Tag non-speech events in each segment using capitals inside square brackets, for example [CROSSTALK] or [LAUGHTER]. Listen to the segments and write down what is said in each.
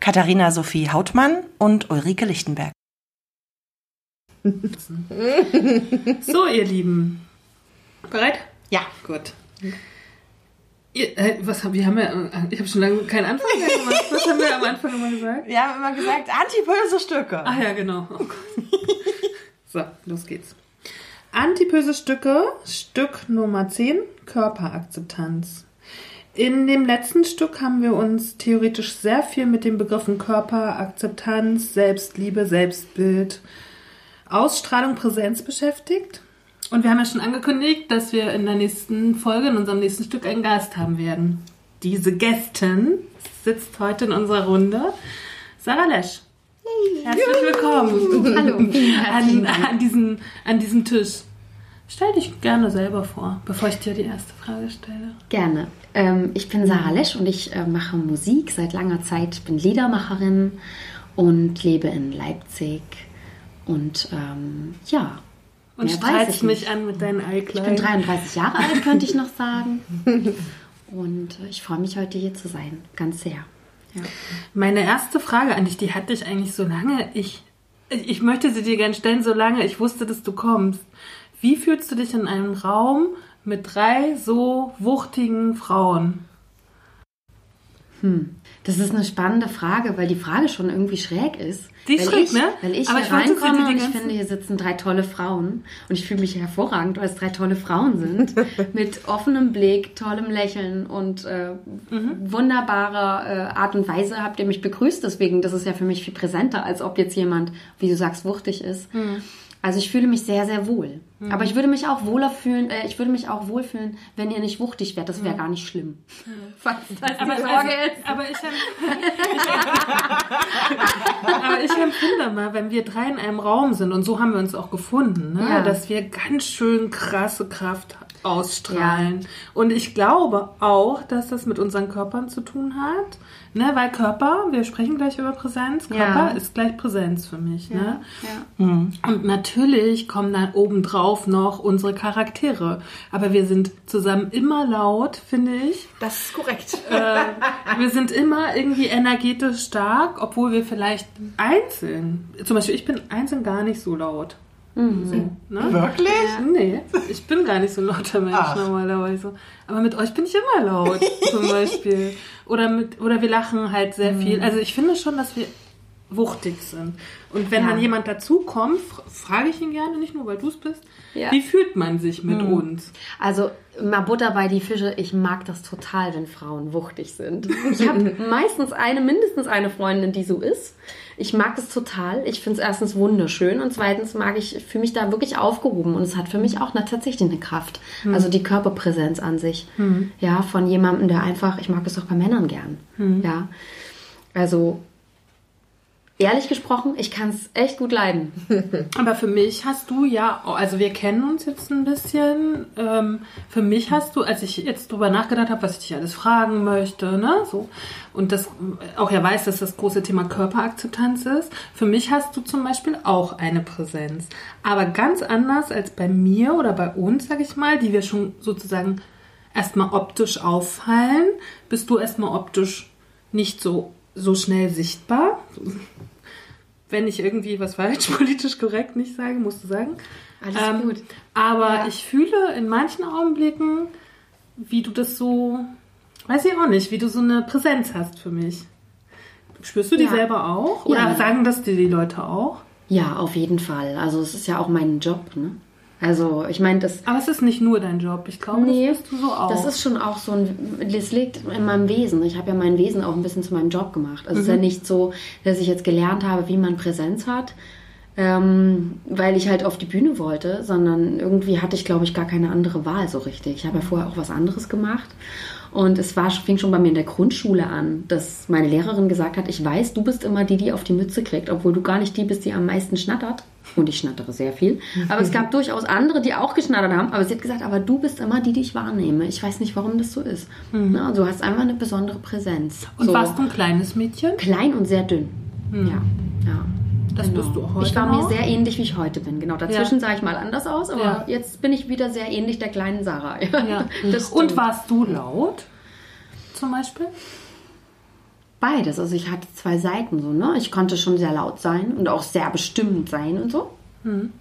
Katharina Sophie Hautmann und Ulrike Lichtenberg. [LAUGHS] So, ihr Lieben. Bereit? Ja. Gut. Ihr, äh, was haben wir haben ja, äh, ich habe schon lange keinen Anfang mehr gemacht. [LAUGHS] Was haben wir am Anfang immer gesagt? Wir haben immer gesagt, antipöse Stücke. Ach ja, genau. Oh. [LAUGHS] So, los geht's. Antipöse Stücke, Stück Nummer 10, Körperakzeptanz. In dem letzten Stück haben wir uns theoretisch sehr viel mit den Begriffen Körper, Akzeptanz, Selbstliebe, Selbstbild, Ausstrahlung, Präsenz beschäftigt. Und wir haben ja schon angekündigt, dass wir in der nächsten Folge, in unserem nächsten Stück, einen Gast haben werden. Diese Gästin sitzt heute in unserer Runde. Sarah Lesch. Herzlich willkommen. Hallo. An, an, diesen, an diesem Tisch. Stell dich gerne selber vor, bevor ich dir die erste Frage stelle. Gerne. Ähm, ich bin Sarah Lesch und ich äh, mache Musik seit langer Zeit. Ich bin Liedermacherin und lebe in Leipzig. Und ähm, ja. Und ich mich nicht. an mit deinen Ich bin Eikleiden. 33 Jahre alt, könnte ich noch sagen. [LAUGHS] Und äh, ich freue mich heute hier zu sein. Ganz sehr. Ja. Meine erste Frage an dich, die hatte ich eigentlich so lange, ich, ich möchte sie dir gerne stellen, solange ich wusste, dass du kommst. Wie fühlst du dich in einem Raum mit drei so wuchtigen Frauen? Das ist eine spannende Frage, weil die Frage schon irgendwie schräg ist. Die ist weil schräg, ich, ne? Weil ich Aber hier ich reinkomme und ich finde, hier sitzen drei tolle Frauen. Und ich fühle mich hervorragend, weil es drei tolle Frauen sind. [LAUGHS] mit offenem Blick, tollem Lächeln und äh, Mhm. wunderbarer äh, Art und Weise habt ihr mich begrüßt. Deswegen, das ist ja für mich viel präsenter, als ob jetzt jemand, wie du sagst, wuchtig ist. Mhm. Also ich fühle mich sehr, sehr wohl. Aber ich würde mich auch wohler fühlen, äh, ich würde mich auch wohlfühlen, wenn ihr nicht wuchtig wärt. Das wäre gar nicht schlimm. [LAUGHS] Falls das die Mhm. Aber, Sorge also, ist. aber ich, [LAUGHS] aber ich empfinde mal, wenn wir drei in einem Raum sind, und so haben wir uns auch gefunden, ne? Ja. dass wir ganz schön krasse Kraft ausstrahlen. Und ich glaube auch, dass das mit unseren Körpern zu tun hat. Ne? Weil Körper, wir sprechen gleich über Präsenz, Ja. Körper ist gleich Präsenz für mich. Ne? Ja. Und natürlich kommen dann obendrauf noch unsere Charaktere. Aber wir sind zusammen immer laut, finde ich. Das ist korrekt. Äh, wir sind immer irgendwie energetisch stark, obwohl wir vielleicht einzeln, zum Beispiel ich bin einzeln gar nicht so laut. So, ne? Wirklich? Nee, ich bin gar nicht so ein lauter Mensch Ach. normalerweise. Aber mit euch bin ich immer laut, zum [LAUGHS] Beispiel. Oder, mit, oder wir lachen halt sehr Mhm. viel. Also ich finde schon, dass wir wuchtig sind. Und wenn Ja. dann jemand dazukommt, frage ich ihn gerne, nicht nur weil du es bist, Ja. wie fühlt man sich mit Mhm. uns? Also mal Butter bei die Fische. Ich mag das total, wenn Frauen wuchtig sind. Ich habe [LAUGHS] meistens eine, mindestens eine Freundin, die so ist. Ich mag das total. Ich finde es erstens wunderschön und zweitens mag ich, fühle mich da wirklich aufgehoben und es hat für mich auch eine, tatsächlich eine Kraft. Also die Körperpräsenz an sich. Ja, von jemandem, der einfach, ich mag das auch bei Männern gern. Ja. Also ehrlich gesprochen, ich kann es echt gut leiden. [LAUGHS] Aber für mich hast du ja, also wir kennen uns jetzt ein bisschen. Ähm, für mich hast du, als ich jetzt drüber nachgedacht habe, was ich dich alles fragen möchte, ne, so und das auch ja weiß, dass das große Thema Körperakzeptanz ist. Für mich hast du zum Beispiel auch eine Präsenz, aber ganz anders als bei mir oder bei uns, sag ich mal, die wir schon sozusagen erstmal optisch auffallen, bist du erstmal optisch nicht so so schnell sichtbar wenn ich irgendwie was falsch [LAUGHS] politisch korrekt nicht sage, musst du sagen. Alles gut. Aber Ja. ich fühle in manchen Augenblicken, wie du das so, weiß ich auch nicht, wie du so eine Präsenz hast für mich. Spürst du die Ja. selber auch? Oder Ja. sagen das dir die Leute auch? Ja, auf jeden Fall. Also es ist ja auch mein Job, ne? Also ich meine, das, Aber es ist nicht nur dein Job. Ich glaube, Nee, das bist du so auch. das ist schon auch so ein, das liegt in meinem Wesen. Ich habe ja mein Wesen auch ein bisschen zu meinem Job gemacht. Also es ist ja nicht so, dass ich jetzt gelernt habe, wie man Präsenz hat. ähm, weil ich halt auf die Bühne wollte, sondern irgendwie hatte ich, glaube ich, gar keine andere Wahl so richtig. Ich habe ja vorher auch was anderes gemacht. Und es war, fing schon bei mir in der Grundschule an, dass meine Lehrerin gesagt hat, ich weiß, du bist immer die, die auf die Mütze kriegt, obwohl du gar nicht die bist, die am meisten schnattert. Und ich schnattere sehr viel. Aber es gab durchaus andere, die auch geschnattert haben. Aber sie hat gesagt, aber du bist immer die, die ich wahrnehme. Ich weiß nicht, warum das so ist. Na, du hast einfach eine besondere Präsenz. Und so warst du ein kleines Mädchen? klein und sehr dünn. Ja, ja. Das bist du auch heute Ich war noch? mir sehr ähnlich, wie ich heute bin. Genau, dazwischen sah ich mal anders aus, aber Ja. jetzt bin ich wieder sehr ähnlich der kleinen Sarah. Ja. [LAUGHS] Und warst du laut? Zum Beispiel? Beides. Also ich hatte zwei Seiten so, ne? Ich konnte schon sehr laut sein und auch sehr bestimmend sein und so. Hm.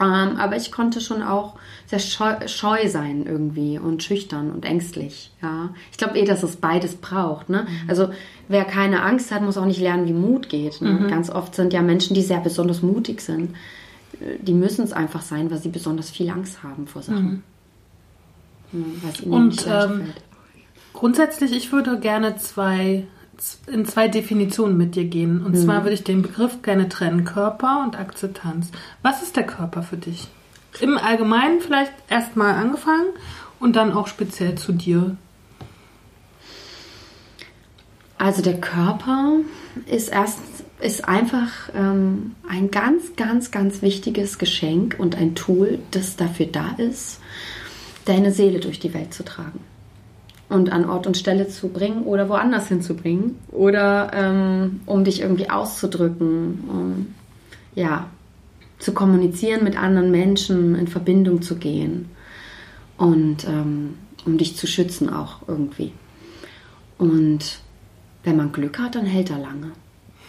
Ähm, aber ich konnte schon auch sehr scheu, scheu sein irgendwie und schüchtern und ängstlich. Ja, ich glaube eh, dass es beides braucht. Ne? Mhm. Also wer keine Angst hat, muss auch nicht lernen, wie Mut geht. Ne? Mhm. Ganz oft sind ja Menschen, die sehr besonders mutig sind, äh, die müssen es einfach sein, weil sie besonders viel Angst haben vor Sachen. Ja, Mhm. Und, nicht leicht ähm. Grundsätzlich, ich würde gerne zwei, in zwei Definitionen mit dir gehen. Und zwar würde ich den Begriff gerne trennen: Körper und Akzeptanz. Was ist der Körper für dich? Im Allgemeinen vielleicht erstmal angefangen und dann auch speziell zu dir. Also der Körper ist erst ist einfach ähm, ein ganz, ganz, ganz wichtiges Geschenk und ein Tool, das dafür da ist, deine Seele durch die Welt zu tragen und an Ort und Stelle zu bringen oder woanders hinzubringen oder ähm, um dich irgendwie auszudrücken, um ja zu kommunizieren mit anderen Menschen, in Verbindung zu gehen und ähm, um dich zu schützen auch irgendwie. Und wenn man Glück hat, dann hält er lange.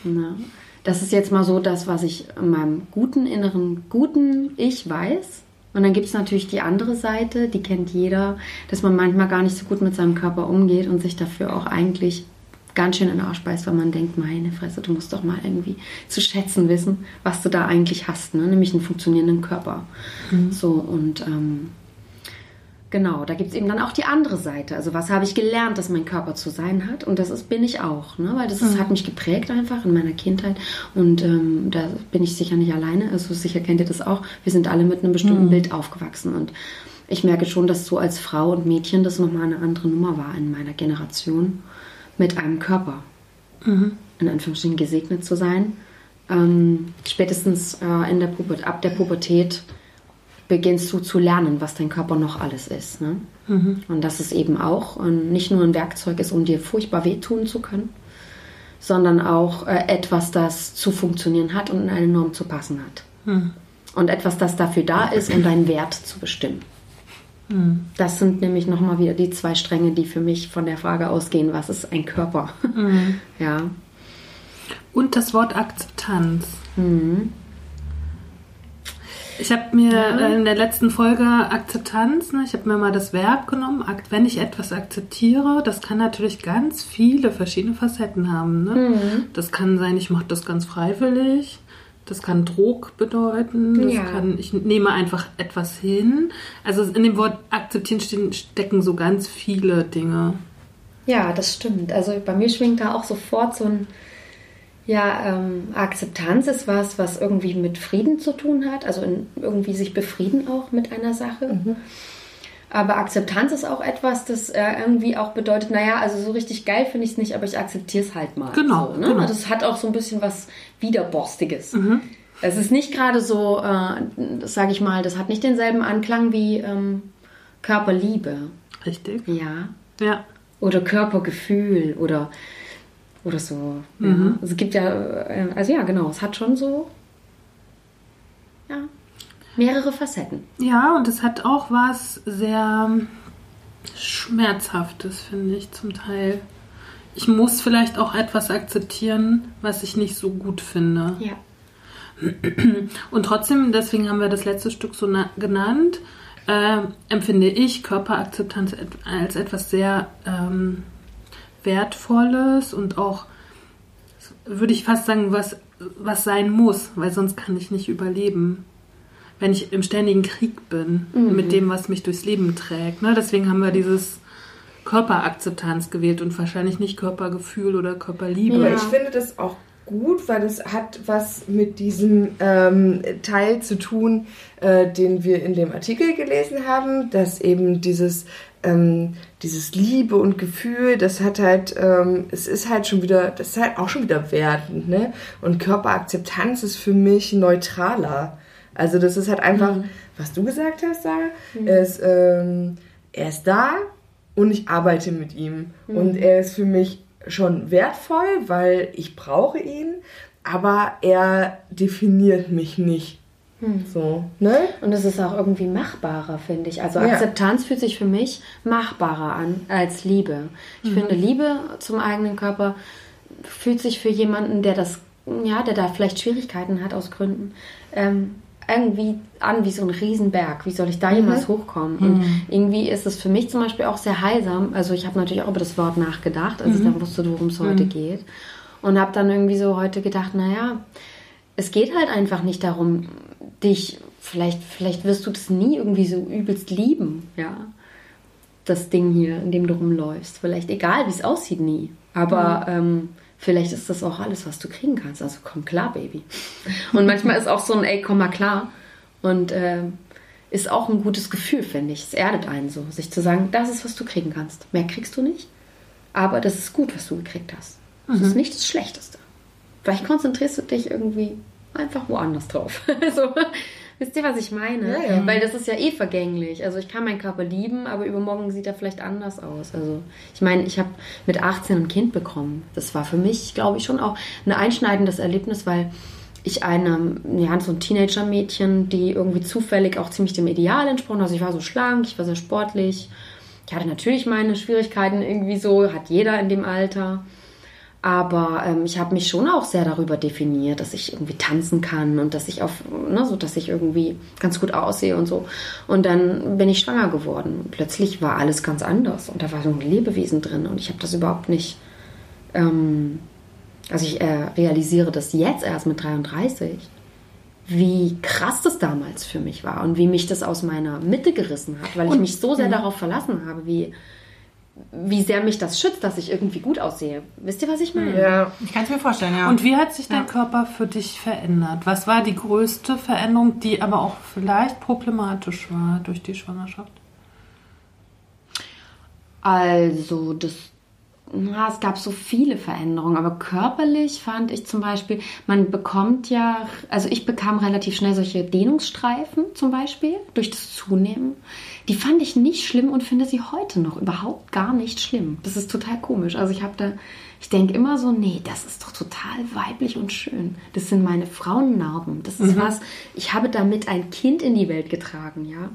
Ne? Das ist jetzt mal so das, was ich in meinem guten inneren, guten Ich weiß. Und dann gibt es natürlich die andere Seite, die kennt jeder, dass man manchmal gar nicht so gut mit seinem Körper umgeht und sich dafür auch eigentlich ganz schön in den Arsch beißt, weil man denkt, meine Fresse, du musst doch mal irgendwie zu schätzen wissen, was du da eigentlich hast, ne? nämlich einen funktionierenden Körper. So und ähm, Genau, da gibt es eben dann auch die andere Seite. Also was habe ich gelernt, dass mein Körper zu sein hat? Und das ist, bin ich auch, ne? weil das ist, hat mich geprägt einfach in meiner Kindheit. Und ähm, da bin ich sicher nicht alleine. Also sicher kennt ihr das auch. Wir sind alle mit einem bestimmten Bild aufgewachsen. Und ich merke schon, dass so als Frau und Mädchen das nochmal eine andere Nummer war in meiner Generation mit einem Körper. In Anführungsstrichen gesegnet zu sein. Ähm, spätestens äh, in der Puber ab der Pubertät beginnst du zu lernen, was dein Körper noch alles ist. Ne? Und dass es eben auch nicht nur ein Werkzeug ist, um dir furchtbar wehtun zu können, sondern auch äh, etwas, das zu funktionieren hat und in eine Norm zu passen hat. Und etwas, das dafür da ist, um deinen Wert zu bestimmen. Das sind nämlich nochmal wieder die zwei Stränge, die für mich von der Frage ausgehen, was ist ein Körper? [LAUGHS] Ja. Und das Wort Akzeptanz. Ich habe mir äh, in der letzten Folge Akzeptanz, ne, ich habe mir mal das Verb genommen, wenn ich etwas akzeptiere, das kann natürlich ganz viele verschiedene Facetten haben. Ne? Das kann sein, ich mache das ganz freiwillig. Das kann Druck bedeuten. Das Ja. kann, ich nehme einfach etwas hin. Also in dem Wort akzeptieren stecken so ganz viele Dinge. Ja, das stimmt. Also bei mir schwingt da auch sofort so ein, ja, ähm, Akzeptanz ist was, was irgendwie mit Frieden zu tun hat, also in, irgendwie sich befrieden auch mit einer Sache. Aber Akzeptanz ist auch etwas, das äh, irgendwie auch bedeutet, naja, also so richtig geil finde ich es nicht, aber ich akzeptiere es halt mal. Genau, so, ne? genau. Das hat auch so ein bisschen was Widerborstiges. Es ist nicht gerade so, äh, das sage ich mal, das hat nicht denselben Anklang wie ähm, Körperliebe. Richtig? Ja, Ja. oder Körpergefühl oder oder so. Ja. Mhm. Also es gibt ja, äh, also ja, genau, es hat schon so ja, mehrere Facetten. Ja, und es hat auch was sehr Schmerzhaftes, finde ich, zum Teil. Ich muss vielleicht auch etwas akzeptieren, was ich nicht so gut finde. Ja. [CLEARS THROAT] Und trotzdem, deswegen haben wir das letzte Stück so na- genannt, äh, empfinde ich Körperakzeptanz als etwas sehr ähm, Wertvolles und auch, würde ich fast sagen, was, was sein muss, weil sonst kann ich nicht überleben. Wenn ich im ständigen Krieg bin mit dem, was mich durchs Leben trägt. Ne? Deswegen haben wir dieses Körperakzeptanz gewählt und wahrscheinlich nicht Körpergefühl oder Körperliebe. Aber Ja. ich finde das auch gut, weil es hat was mit diesem ähm, Teil zu tun, äh, den wir in dem Artikel gelesen haben, dass eben dieses ähm, dieses Liebe und Gefühl, das hat halt, ähm, es ist halt schon wieder, das ist halt auch schon wieder wertend, ne? Und Körperakzeptanz ist für mich neutraler. Also das ist halt einfach, mhm. was du gesagt hast, Sarah, mhm. er, ist, ähm, er ist da und ich arbeite mit ihm. Mhm. Und er ist für mich schon wertvoll, weil ich brauche ihn, aber er definiert mich nicht. Hm. So, ne? Und es ist auch irgendwie machbarer, finde ich. Also Akzeptanz ja. fühlt sich für mich machbarer an als Liebe. Ich mhm. finde, Liebe zum eigenen Körper fühlt sich für jemanden, der das, ja, der da vielleicht Schwierigkeiten hat aus Gründen, ähm, irgendwie an wie so ein Riesenberg. Wie soll ich da mhm. jemals hochkommen? Mhm. Und irgendwie ist es für mich zum Beispiel auch sehr heilsam. Also ich habe natürlich auch über das Wort nachgedacht, als ich mhm. dann wusste, worum es heute mhm. geht. Und habe dann irgendwie so heute gedacht, naja, es geht halt einfach nicht darum, dich, vielleicht, vielleicht wirst du das nie irgendwie so übelst lieben, ja. Das Ding hier, in dem du rumläufst. Vielleicht egal, wie es aussieht, nie. Aber mhm. ähm, vielleicht ist das auch alles, was du kriegen kannst. Also komm klar, Baby. Und manchmal ist auch so ein Ey, komm mal klar. Und äh, ist auch ein gutes Gefühl, finde ich. Es erdet einen so, sich zu sagen, das ist, was du kriegen kannst. Mehr kriegst du nicht. Aber das ist gut, was du gekriegt hast. Das mhm. ist nicht das Schlechteste. Vielleicht konzentrierst du dich irgendwie einfach woanders drauf. [LAUGHS] also, wisst ihr, was ich meine? Ja, ja. Weil das ist ja eh vergänglich. Also ich kann meinen Körper lieben, aber übermorgen sieht er vielleicht anders aus. Also ich meine, ich habe mit 18 ein Kind bekommen. Das war für mich, glaube ich, schon auch ein einschneidendes Erlebnis, weil ich eine, ja, so ein Teenager-Mädchen, die irgendwie zufällig auch ziemlich dem Ideal entsprochen. Also ich war so schlank, ich war sehr sportlich. Ich hatte natürlich meine Schwierigkeiten irgendwie so, hat jeder in dem Alter. Aber ähm, ich habe mich schon auch sehr darüber definiert, dass ich irgendwie tanzen kann und dass ich auf, ne, so dass ich irgendwie ganz gut aussehe und so. Und dann bin ich schwanger geworden. Plötzlich war alles ganz anders und da war so ein Lebewesen drin und ich habe das überhaupt nicht. Ähm, also ich äh, realisiere das jetzt erst mit 33, wie krass das damals für mich war und wie mich das aus meiner Mitte gerissen hat, weil ich mich so sehr darauf verlassen habe, wie wie sehr mich das schützt, dass ich irgendwie gut aussehe. Wisst ihr, was ich meine? Ja, ich kann es mir vorstellen, ja. Und wie hat sich dein ja. Körper für dich verändert? Was war die größte Veränderung, die aber auch vielleicht problematisch war durch die Schwangerschaft? Also, das na, es gab so viele Veränderungen, aber körperlich fand ich zum Beispiel, man bekommt ja, also ich bekam relativ schnell solche Dehnungsstreifen zum Beispiel durch das Zunehmen. Die fand ich nicht schlimm und finde sie heute noch überhaupt gar nicht schlimm. Das ist total komisch. Also ich habe da, ich denke immer so, nee, das ist doch total weiblich und schön. Das sind meine Frauennarben. Das ist mhm. was, ich habe damit ein Kind in die Welt getragen, ja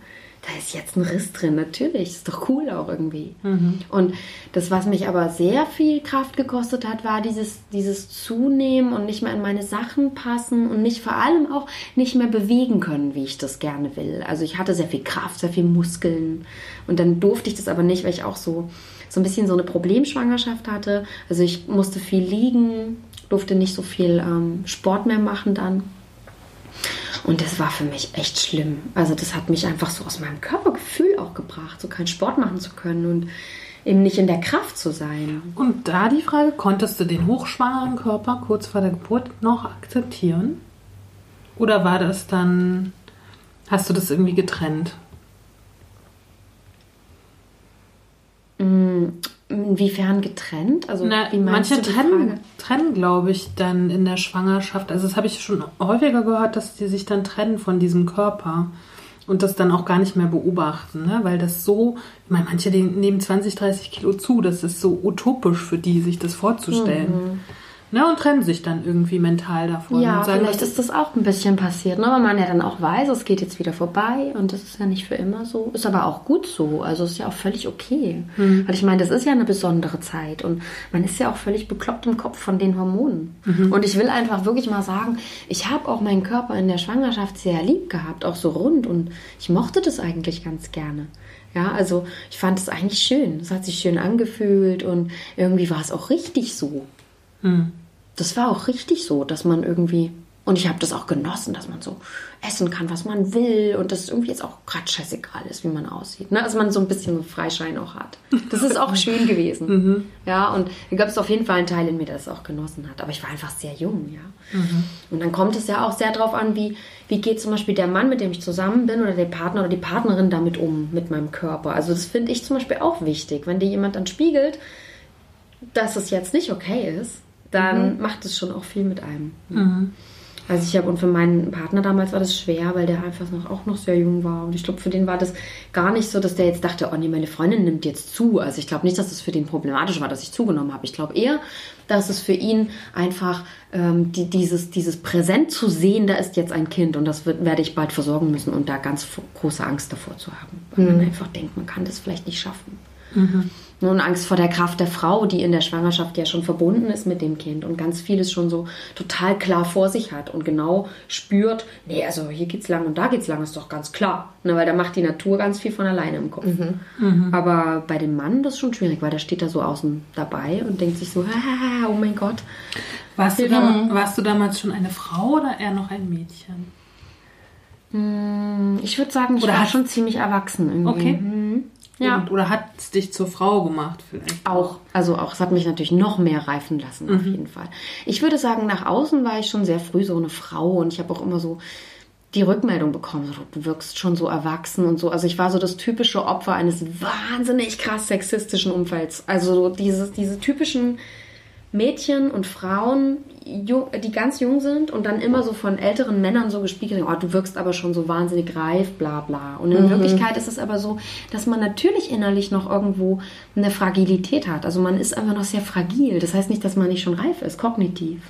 da ist jetzt ein Riss drin, natürlich, ist doch cool auch irgendwie. Mhm. Und das, was mich aber sehr viel Kraft gekostet hat, war dieses, dieses Zunehmen und nicht mehr in meine Sachen passen und mich vor allem auch nicht mehr bewegen können, wie ich das gerne will. Also ich hatte sehr viel Kraft, sehr viel Muskeln und dann durfte ich das aber nicht, weil ich auch so, so ein bisschen so eine Problemschwangerschaft hatte. Also ich musste viel liegen, durfte nicht so viel ähm, Sport mehr machen dann. Und das war für mich echt schlimm. Also das hat mich einfach so aus meinem Körpergefühl auch gebracht, so keinen Sport machen zu können und eben nicht in der Kraft zu sein. Und da die Frage, konntest du den hochschwangeren Körper kurz vor der Geburt noch akzeptieren? Oder war das dann, hast du das irgendwie getrennt? Mm, Inwiefern getrennt? Also Na, wie manche trennen, trennen, glaube ich, dann in der Schwangerschaft. Also das habe ich schon häufiger gehört, dass die sich dann trennen von diesem Körper und das dann auch gar nicht mehr beobachten, ne? weil das so, ich meine, manche nehmen 20, 30 Kilo zu, das ist so utopisch für die, sich das vorzustellen. Mhm. Ne, und trennen sich dann irgendwie mental davon. Ja, sagen, vielleicht ist das auch ein bisschen passiert, ne? weil man ja dann auch weiß, es geht jetzt wieder vorbei und das ist ja nicht für immer so. Ist aber auch gut so, also ist ja auch völlig okay. Mhm. Weil ich meine, das ist ja eine besondere Zeit und man ist ja auch völlig bekloppt im Kopf von den Hormonen. Mhm. Und ich will einfach wirklich mal sagen, ich habe auch meinen Körper in der Schwangerschaft sehr lieb gehabt, auch so rund und ich mochte das eigentlich ganz gerne. Ja, also ich fand es eigentlich schön. Es hat sich schön angefühlt und irgendwie war es auch richtig so. Mhm das war auch richtig so, dass man irgendwie Und ich habe das auch genossen, dass man so essen kann, was man will und das irgendwie jetzt auch gerade scheißegal ist, wie man aussieht. Ne? Dass man so ein bisschen Freischein auch hat. Das ist auch [LAUGHS] schön gewesen. Mhm. Ja, und da gab es auf jeden Fall einen Teil in mir, der es auch genossen hat. Aber ich war einfach sehr jung, ja. Mhm. Und dann kommt es ja auch sehr darauf an, wie, wie geht zum Beispiel der Mann, mit dem ich zusammen bin, oder der Partner oder die Partnerin damit um, mit meinem Körper. Also das finde ich zum Beispiel auch wichtig. Wenn dir jemand dann spiegelt, dass es jetzt nicht okay ist, dann macht es schon auch viel mit einem. Also ich habe, und für meinen Partner damals war das schwer, weil der einfach noch, auch noch sehr jung war. Und ich glaube, für den war das gar nicht so, dass der jetzt dachte, oh nee, meine Freundin nimmt jetzt zu. Also ich glaube nicht, dass das für den problematisch war, dass ich zugenommen habe. Ich glaube eher, dass es für ihn einfach ähm, die, dieses, dieses Präsent zu sehen, da ist jetzt ein Kind und das wird, werde ich bald versorgen müssen und da ganz große Angst davor zu haben. Weil man einfach denkt, man kann das vielleicht nicht schaffen. Und Angst vor der Kraft der Frau, die in der Schwangerschaft ja schon verbunden ist mit dem Kind und ganz vieles schon so total klar vor sich hat und genau spürt, nee, also hier geht's lang und da geht's lang, ist doch ganz klar. Ne, weil da macht die Natur ganz viel von alleine im Kopf. Aber bei dem Mann das ist schon schwierig, weil der steht da so außen dabei und denkt sich so, [LAUGHS] oh mein Gott. Warst du, da, warst du damals schon eine Frau oder eher noch ein Mädchen? Ich würde sagen, ich Oder war schon ziemlich erwachsen irgendwie. Okay. Mhm. Ja. Und, oder hat es dich zur Frau gemacht vielleicht? Auch, also auch, es hat mich natürlich noch mehr reifen lassen, auf jeden Fall. Ich würde sagen, nach außen war ich schon sehr früh so eine Frau und ich habe auch immer so die Rückmeldung bekommen, so, du wirkst schon so erwachsen und so. Also ich war so das typische Opfer eines wahnsinnig krass sexistischen Umfelds. Also so dieses, diese typischen Mädchen und Frauen, die ganz jung sind und dann immer so von älteren Männern so gespiegelt, oh, du wirkst aber schon so wahnsinnig reif, bla bla. Und in Wirklichkeit ist es aber so, dass man natürlich innerlich noch irgendwo eine Fragilität hat. Also man ist einfach noch sehr fragil. Das heißt nicht, dass man nicht schon reif ist, kognitiv.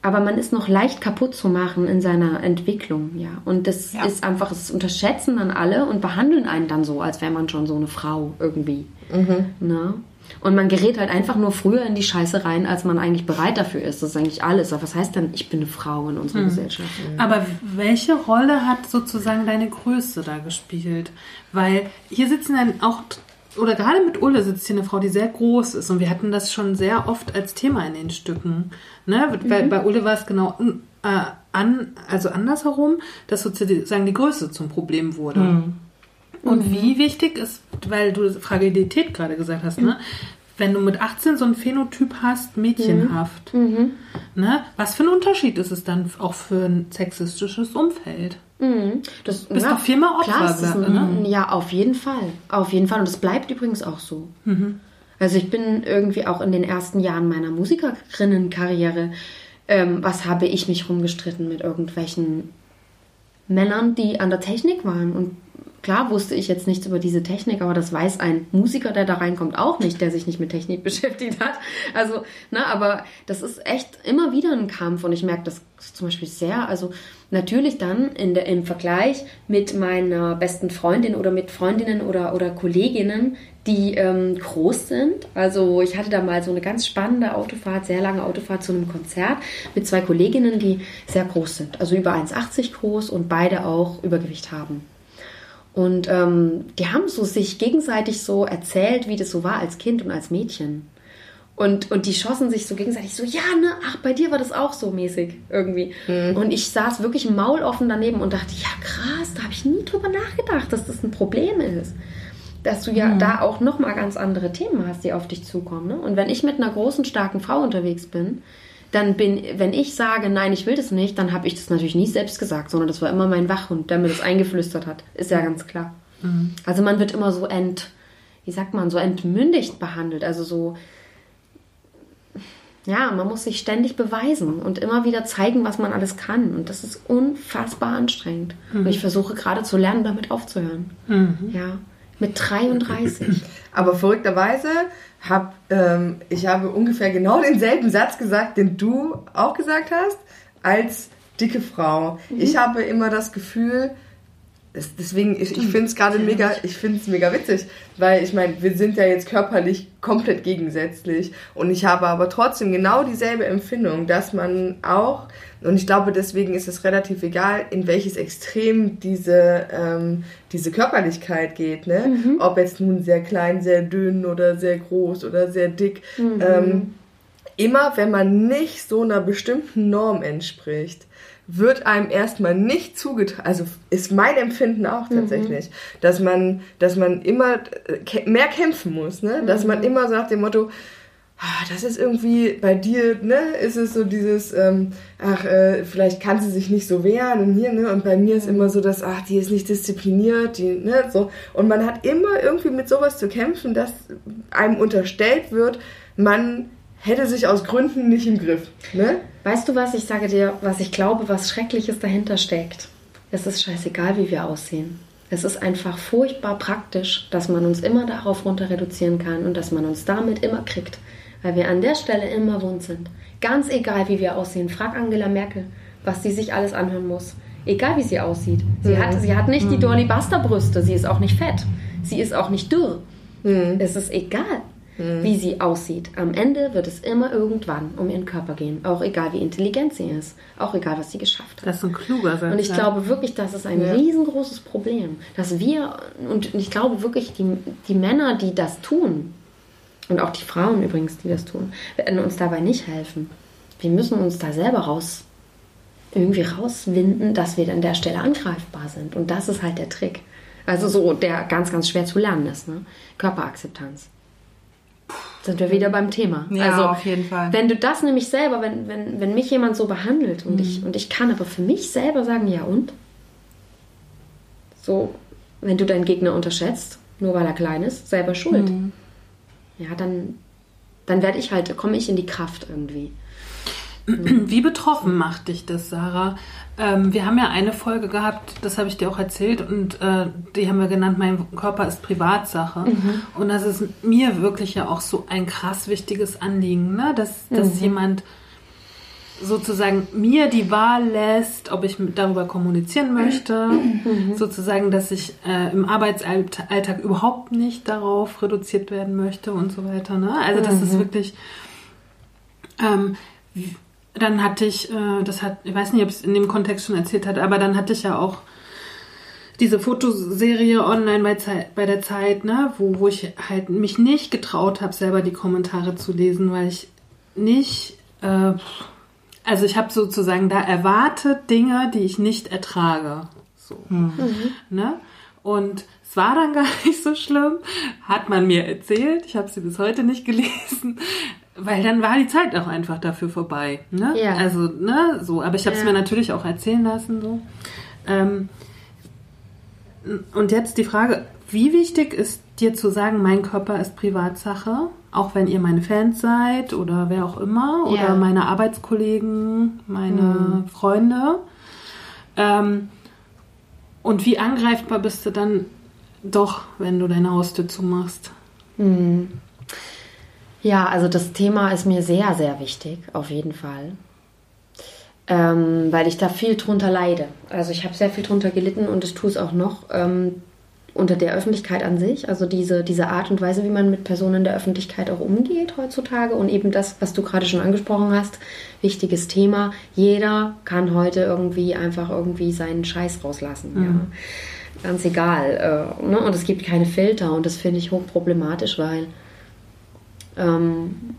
Aber man ist noch leicht kaputt zu machen in seiner Entwicklung, ja. Und das Ja. ist einfach, das unterschätzen dann alle und behandeln einen dann so, als wäre man schon so eine Frau irgendwie. Ne? Und man gerät halt einfach nur früher in die Scheiße rein, als man eigentlich bereit dafür ist. Das ist eigentlich alles. Aber was heißt denn, ich bin eine Frau in unserer Gesellschaft? Aber welche Rolle hat sozusagen deine Größe da gespielt? Weil hier sitzen dann auch, oder gerade mit Ulle sitzt hier eine Frau, die sehr groß ist. Und wir hatten das schon sehr oft als Thema in den Stücken. Ne? Weil bei Ulle war es genau äh, an, also andersherum, dass sozusagen die Größe zum Problem wurde. Und wie wichtig ist, weil du Fragilität gerade gesagt hast, ne? Wenn du mit 18 so ein Phänotyp hast, mädchenhaft, ne? was für ein Unterschied ist es dann auch für ein sexistisches Umfeld? Das Bist doch viel mehr Opfer, Klar, ist ein, Ja, auf jeden Fall. Auf jeden Fall. Und es bleibt übrigens auch so. Also ich bin irgendwie auch in den ersten Jahren meiner Musikerinnenkarriere, ähm, was habe ich mich rumgestritten mit irgendwelchen Männern, die an der Technik waren. Und klar wusste ich jetzt nichts über diese Technik, aber das weiß ein Musiker, der da reinkommt, auch nicht, der sich nicht mit Technik [LAUGHS] beschäftigt hat. Also, ne, aber das ist echt immer wieder ein Kampf und ich merke das zum Beispiel sehr, also natürlich dann in der, im Vergleich mit meiner besten Freundin oder mit Freundinnen oder, oder Kolleginnen, die ähm, groß sind. Also ich hatte da mal so eine ganz spannende Autofahrt, sehr lange Autofahrt zu einem Konzert mit zwei Kolleginnen, die sehr groß sind. Also über 1,80 groß und beide auch Übergewicht haben. Und ähm, die haben so sich gegenseitig so erzählt, wie das so war als Kind und als Mädchen. Und, und die schossen sich so gegenseitig so, ja, ne, ach, bei dir war das auch so mäßig irgendwie. Und ich saß wirklich mauloffen daneben und dachte, ja, krass, da habe ich nie drüber nachgedacht, dass das ein Problem ist. Dass du ja da auch nochmal ganz andere Themen hast, die auf dich zukommen. Ne? Und wenn ich mit einer großen, starken Frau unterwegs bin, dann bin, wenn ich sage, nein, ich will das nicht, dann habe ich das natürlich nie selbst gesagt, sondern das war immer mein Wachhund, der mir das eingeflüstert hat. Ist ja ganz klar. Also man wird immer so ent, wie sagt man, so entmündigt behandelt. Also so, ja, man muss sich ständig beweisen und immer wieder zeigen, was man alles kann. Und das ist unfassbar anstrengend. Und ich versuche gerade zu lernen, damit aufzuhören. Ja, mit 33. Aber verrückterweise hab ähm, ich habe ungefähr genau denselben Satz gesagt, den du auch gesagt hast, als dicke Frau. Ich habe immer das Gefühl, es- deswegen ich, ich finde es gerade mega, ich finde es mega witzig, weil ich meine, wir sind ja jetzt körperlich komplett gegensätzlich und ich habe aber trotzdem genau dieselbe Empfindung, dass man auch und ich glaube, deswegen ist es relativ egal, in welches Extrem diese, ähm, diese Körperlichkeit geht. Ne? Ob jetzt nun sehr klein, sehr dünn oder sehr groß oder sehr dick. Ähm, immer wenn man nicht so einer bestimmten Norm entspricht, wird einem erstmal nicht zugetragen, also ist mein Empfinden auch tatsächlich, dass man, dass man immer äh, mehr kämpfen muss, ne? Dass man immer sagt dem Motto, ah, das ist irgendwie bei dir, ne, ist es so dieses, ähm, ach, äh, vielleicht kann sie sich nicht so wehren und hier, ne, und bei mir ist immer so, dass, ach, die ist nicht diszipliniert, die, ne, so. Und man hat immer irgendwie mit sowas zu kämpfen, dass einem unterstellt wird, man hätte sich aus Gründen nicht im Griff, ne? Weißt du was, ich sage dir, was ich glaube, was Schreckliches dahinter steckt. Es ist scheißegal, wie wir aussehen. Es ist einfach furchtbar praktisch, dass man uns immer darauf runter reduzieren kann und dass man uns damit immer kriegt. Weil wir an der Stelle immer wund sind. Ganz egal, wie wir aussehen. Frag Angela Merkel, was sie sich alles anhören muss. Egal, wie sie aussieht. Sie, hat, sie hat nicht die Dolly Buster Brüste. Sie ist auch nicht fett. Sie ist auch nicht dürr. Es ist egal, wie sie aussieht. Am Ende wird es immer irgendwann um ihren Körper gehen. Auch egal, wie intelligent sie ist. Auch egal, was sie geschafft hat. Das ist ein kluger Satz. Und ich ja. glaube wirklich, das ist ein riesengroßes Problem, dass wir, und ich glaube wirklich, die, die Männer, die das tun, und auch die Frauen übrigens, die das tun, werden uns dabei nicht helfen. Wir müssen uns da selber raus, irgendwie rauswinden, dass wir an der Stelle angreifbar sind. Und das ist halt der Trick. Also so, der ganz, ganz schwer zu lernen ist. Ne? Körperakzeptanz. Sind wir wieder beim Thema. Ja, also, auf jeden Fall. Wenn du das nämlich selber, wenn, wenn, wenn mich jemand so behandelt und, ich, und ich kann aber für mich selber sagen, ja und? So, wenn du deinen Gegner unterschätzt, nur weil er klein ist, selber schuld. Ja, dann, dann werde ich halt, komme ich in die Kraft irgendwie. Wie betroffen macht dich das, Sarah? Ähm, wir haben ja eine Folge gehabt, das habe ich dir auch erzählt, und äh, die haben wir genannt, mein Körper ist Privatsache. Und das ist mir wirklich ja auch so ein krass wichtiges Anliegen, ne? dass, dass jemand sozusagen mir die Wahl lässt, ob ich darüber kommunizieren möchte, sozusagen, dass ich äh, im Arbeitsalltag überhaupt nicht darauf reduziert werden möchte und so weiter. Ne? Also das ist wirklich ähm, dann hatte ich, äh, das hat, ich weiß nicht, ob ich es in dem Kontext schon erzählt hatte, aber dann hatte ich ja auch diese Fotoserie online bei, Zeit, bei der Zeit, ne, wo, wo ich halt mich nicht getraut habe, selber die Kommentare zu lesen, weil ich nicht, äh, also ich habe sozusagen da erwartet Dinge, die ich nicht ertrage. So. Ne? Und es war dann [LAUGHS] gar nicht so schlimm, hat man mir erzählt. Ich habe sie bis heute nicht gelesen, weil dann war die Zeit auch einfach dafür vorbei. Ne? Ja. Also, ne, so. Aber ich habe es Ja. mir natürlich auch erzählen lassen. So. Ähm, und jetzt die Frage, wie wichtig ist dir zu sagen, mein Körper ist Privatsache, auch wenn ihr meine Fans seid oder wer auch immer oder Ja. meine Arbeitskollegen, meine Freunde. Ähm, und wie angreifbar bist du dann doch, wenn du deine Haustür zumachst? Ja, also das Thema ist mir sehr, sehr wichtig, auf jeden Fall. Ähm, weil ich da viel drunter leide. Also ich habe sehr viel drunter gelitten und ich tue es auch noch ähm, unter der Öffentlichkeit an sich. Also diese, diese Art und Weise, wie man mit Personen der Öffentlichkeit auch umgeht heutzutage und eben das, was du gerade schon angesprochen hast, wichtiges Thema. Jeder kann heute irgendwie einfach irgendwie seinen Scheiß rauslassen. Ja. Ganz egal. Äh, ne? Und es gibt keine Filter und das finde ich hochproblematisch, weil ähm,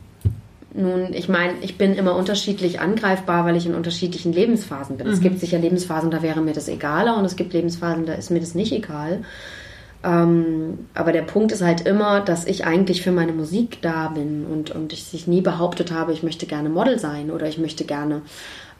nun, ich meine, ich bin immer unterschiedlich angreifbar, weil ich in unterschiedlichen Lebensphasen bin. Es gibt sicher Lebensphasen, da wäre mir das egaler und es gibt Lebensphasen, da ist mir das nicht egal. Ähm, aber der Punkt ist halt immer, dass ich eigentlich für meine Musik da bin und, und ich sich nie behauptet habe, ich möchte gerne Model sein oder ich möchte gerne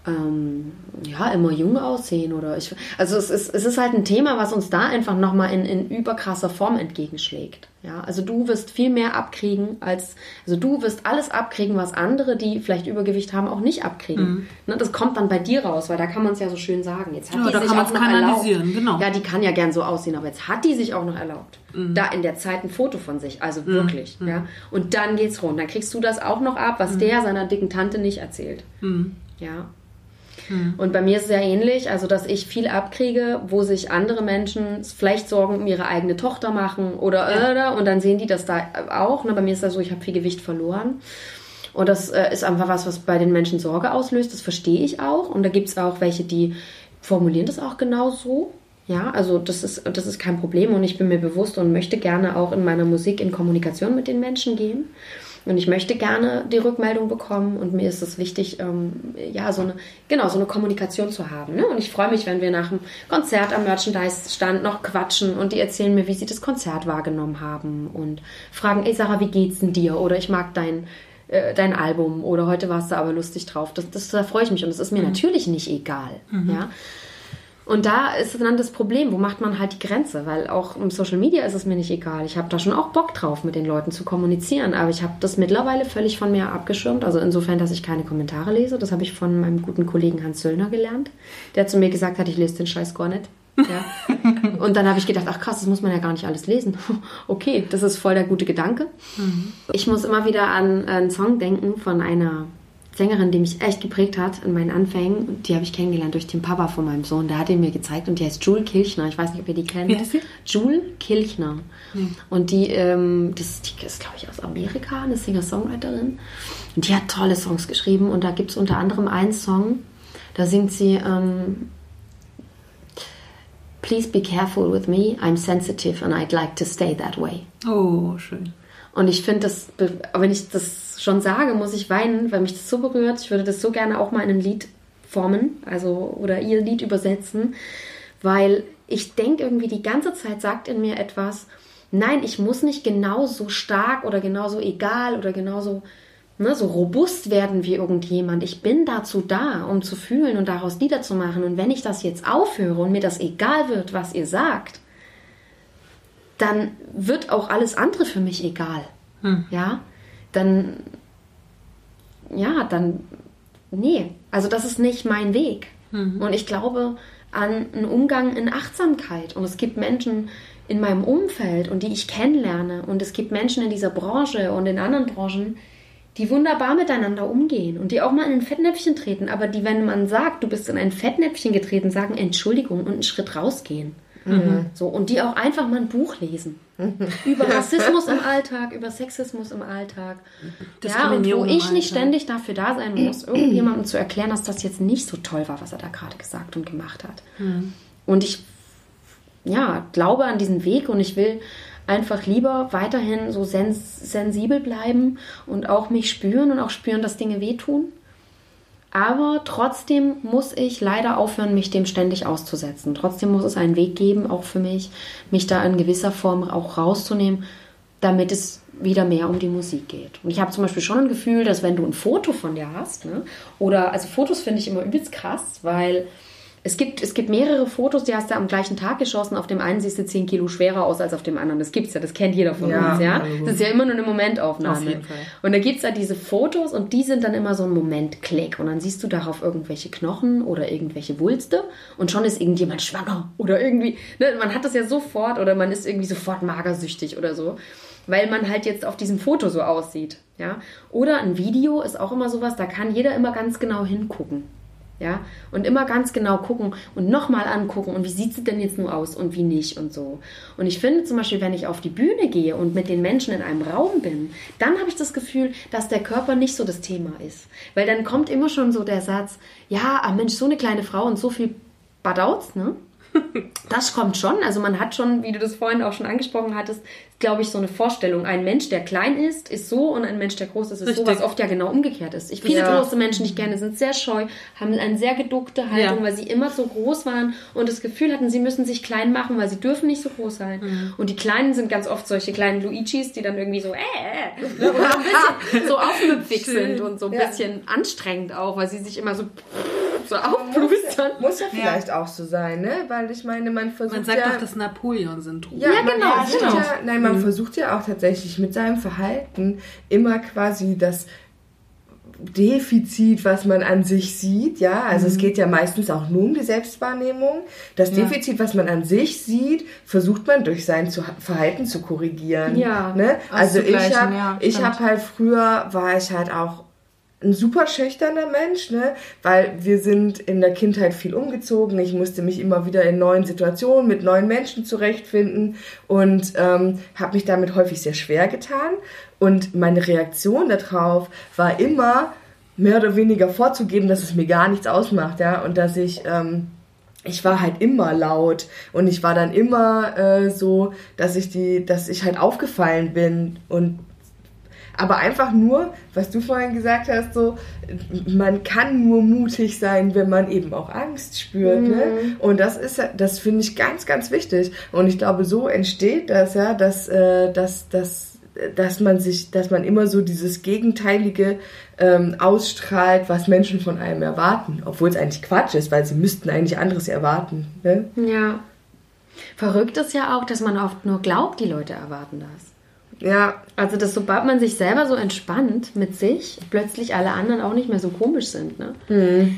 ähm, ja, immer jung aussehen oder ich, also es ist, es ist halt ein Thema, was uns da einfach nochmal in, in überkrasser Form entgegenschlägt. Ja, also du wirst viel mehr abkriegen als, also du wirst alles abkriegen, was andere, die vielleicht Übergewicht haben, auch nicht abkriegen. Ne, das kommt dann bei dir raus, weil da kann man es ja so schön sagen. Jetzt hat Ja, die sich kann auch noch erlaubt. genau. Ja, die kann ja gern so aussehen, aber jetzt hat die sich auch noch erlaubt. Da in der Zeit ein Foto von sich, also wirklich. Ja. Und dann geht's rund. Dann kriegst du das auch noch ab, was der seiner dicken Tante nicht erzählt. Ja. Und bei mir ist es ja ähnlich, also dass ich viel abkriege, wo sich andere Menschen vielleicht Sorgen um ihre eigene Tochter machen oder äh, und dann sehen die das da auch. Ne? Bei mir ist das so, ich habe viel Gewicht verloren. Und das äh, ist einfach was, was bei den Menschen Sorge auslöst. Das verstehe ich auch. Und da gibt es auch welche, die formulieren das auch genau so. Ja, also das ist, das ist kein Problem und ich bin mir bewusst und möchte gerne auch in meiner Musik in Kommunikation mit den Menschen gehen. Und ich möchte gerne die Rückmeldung bekommen und mir ist es wichtig, ähm, ja, so eine, genau, so eine Kommunikation zu haben. Ne? Und ich freue mich, wenn wir nach dem Konzert am Merchandise-Stand noch quatschen und die erzählen mir, wie sie das Konzert wahrgenommen haben und fragen, ey Sarah, wie geht's denn dir? Oder ich mag dein, äh, dein Album oder heute warst du aber lustig drauf. Das, das, da freue ich mich und es ist mir natürlich nicht egal. Ja? Und da ist dann das Problem, wo macht man halt die Grenze? Weil auch im Social Media ist es mir nicht egal. Ich habe da schon auch Bock drauf, mit den Leuten zu kommunizieren. Aber ich habe das mittlerweile völlig von mir abgeschirmt. Also insofern, dass ich keine Kommentare lese. Das habe ich von meinem guten Kollegen Hans Söllner gelernt, der zu mir gesagt hat, ich lese den Scheiß gar nicht. Ja. [LAUGHS] Und dann habe ich gedacht, ach krass, das muss man ja gar nicht alles lesen. [LAUGHS] Okay, das ist voll der gute Gedanke. Ich muss immer wieder an einen Song denken von einer Sängerin, die mich echt geprägt hat in meinen Anfängen. Und die habe ich kennengelernt durch den Papa von meinem Sohn. Der hat ihn mir gezeigt und die heißt Jule Kilchner. Ich weiß nicht, ob ihr die kennt. Wie heißt sie? Jule Kilchner. Und die, ähm, das, die ist, glaube ich, aus Amerika, eine Singer-Songwriterin. Und die hat tolle Songs geschrieben. Und da gibt es unter anderem einen Song, da singt sie ähm, Please be careful with me, I'm sensitive and I'd like to stay that way. Oh, schön. Und ich finde das, wenn ich das schon sage, muss ich weinen, weil mich das so berührt. Ich würde das so gerne auch mal in ein Lied formen, also oder ihr Lied übersetzen, weil ich denke irgendwie die ganze Zeit sagt in mir etwas, nein, ich muss nicht genauso stark oder genauso egal oder genauso ne, so robust werden wie irgendjemand. Ich bin dazu da, um zu fühlen und daraus Lieder zu machen. Und wenn ich das jetzt aufhöre und mir das egal wird, was ihr sagt, dann wird auch alles andere für mich egal. Ja, dann, ja, dann, nee, also das ist nicht mein Weg. Und ich glaube an einen Umgang in Achtsamkeit. Und es gibt Menschen in meinem Umfeld und die ich kennenlerne. Und es gibt Menschen in dieser Branche und in anderen Branchen, die wunderbar miteinander umgehen und die auch mal in ein Fettnäpfchen treten, aber die, wenn man sagt, du bist in ein Fettnäpfchen getreten, sagen Entschuldigung und einen Schritt rausgehen. So, und die auch einfach mal ein Buch lesen. Über [LAUGHS] Rassismus im Alltag, über Sexismus im Alltag. Ja, und wo ich nicht ständig dafür da sein muss, irgendjemandem zu erklären, dass das jetzt nicht so toll war, was er da gerade gesagt und gemacht hat. Und ich ja, glaube an diesen Weg und ich will einfach lieber weiterhin so sens sensibel bleiben und auch mich spüren und auch spüren, dass Dinge wehtun. Aber trotzdem muss ich leider aufhören, mich dem ständig auszusetzen. Trotzdem muss es einen Weg geben, auch für mich, mich da in gewisser Form auch rauszunehmen, damit es wieder mehr um die Musik geht. Und ich habe zum Beispiel schon ein Gefühl, dass wenn du ein Foto von dir hast, ne, oder also Fotos finde ich immer übelst krass, weil es gibt, es gibt mehrere Fotos, die hast du am gleichen Tag geschossen. Auf dem einen siehst du 10 Kilo schwerer aus als auf dem anderen. Das gibt's ja, das kennt jeder von Ja, uns, ja. also Das ist ja immer nur eine Momentaufnahme. Auf jeden Fall. Und da gibt's ja diese Fotos und die sind dann immer so ein Momentklick. Und dann siehst du darauf irgendwelche Knochen oder irgendwelche Wulste und schon ist irgendjemand schwanger. Oder irgendwie, ne, man hat das ja sofort oder man ist irgendwie sofort magersüchtig oder so. Weil man halt jetzt auf diesem Foto so aussieht. Ja? Oder ein Video ist auch immer sowas, da kann jeder immer ganz genau hingucken. Ja, und immer ganz genau gucken und nochmal angucken und wie sieht sie denn jetzt nur aus und wie nicht und so. Und ich finde zum Beispiel, wenn ich auf die Bühne gehe und mit den Menschen in einem Raum bin, dann habe ich das Gefühl, dass der Körper nicht so das Thema ist. Weil dann kommt immer schon so der Satz, ja, ah Mensch, so eine kleine Frau und so viel Badauts, ne? [LAUGHS] Das kommt schon. Also man hat schon, wie du das vorhin auch schon angesprochen hattest, glaube ich, so eine Vorstellung. Ein Mensch, der klein ist, ist so und ein Mensch, der groß ist, ist so, Richtig. was oft ja genau umgekehrt ist. Ich viele Ja. große Menschen, die ich kenne, sind sehr scheu, haben eine sehr geduckte Haltung, Ja. weil sie immer so groß waren und das Gefühl hatten, sie müssen sich klein machen, weil sie dürfen nicht so groß sein. Und die Kleinen sind ganz oft solche kleinen Luigis, die dann irgendwie so äh, äh, ne, so ein bisschen so aufmüpfig [LAUGHS] sind und so ein Ja. bisschen anstrengend auch, weil sie sich immer so so aufplustern. Muss ja vielleicht auch so sein, ne? Weil ich meine, man versucht Man sagt ja... doch das Napoleon-Syndrom. Ja, man genau, genau. Ja, nein, man versucht ja auch tatsächlich mit seinem Verhalten immer quasi das Defizit, was man an sich sieht, ja, also es geht ja meistens auch nur um die Selbstwahrnehmung. Das Ja. Defizit, was man an sich sieht, versucht man durch sein Verhalten zu korrigieren. Ja. ne? Also ich habe ja, ich habe halt früher war ich halt auch ein super schüchterner Mensch, ne? weil wir sind in der Kindheit viel umgezogen. Ich musste mich immer wieder in neuen Situationen mit neuen Menschen zurechtfinden und ähm, habe mich damit häufig sehr schwer getan. Und meine Reaktion darauf war immer, mehr oder weniger vorzugeben, dass es mir gar nichts ausmacht, ja, und dass ich ähm, ich war halt immer laut und ich war dann immer äh, so, dass ich die, dass ich halt aufgefallen bin und Aber einfach nur, was du vorhin gesagt hast, so, man kann nur mutig sein, wenn man eben auch Angst spürt. Mhm. Ne? Und das ist, das finde ich ganz, ganz wichtig. Und ich glaube, so entsteht das ja, dass, äh, dass, dass dass man sich, dass man immer so dieses Gegenteilige ähm, ausstrahlt, was Menschen von einem erwarten, obwohl es eigentlich Quatsch ist, weil sie müssten eigentlich anderes erwarten. Ne? Ja. Verrückt ist ja auch, dass man oft nur glaubt, die Leute erwarten das. Ja, Also, dass sobald man sich selber so entspannt mit sich, plötzlich alle anderen auch nicht mehr so komisch sind. Ne?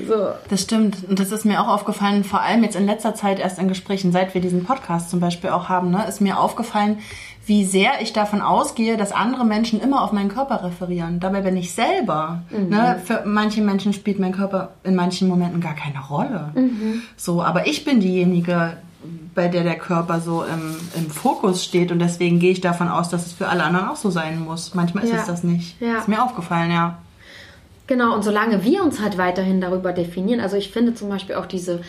So. Das stimmt. Und das ist mir auch aufgefallen, vor allem jetzt in letzter Zeit erst in Gesprächen, seit wir diesen Podcast zum Beispiel auch haben, ne, ist mir aufgefallen, wie sehr ich davon ausgehe, dass andere Menschen immer auf meinen Körper referieren. Dabei bin ich selber. Ne, für manche Menschen spielt mein Körper in manchen Momenten gar keine Rolle. So, aber ich bin diejenige, bei der der Körper so im, im Fokus steht und deswegen gehe ich davon aus, dass es für alle anderen auch so sein muss. Manchmal ist Ja. es das nicht. Ja. Ist mir aufgefallen, ja. Genau, und solange wir uns halt weiterhin darüber definieren, also ich finde zum Beispiel auch diese,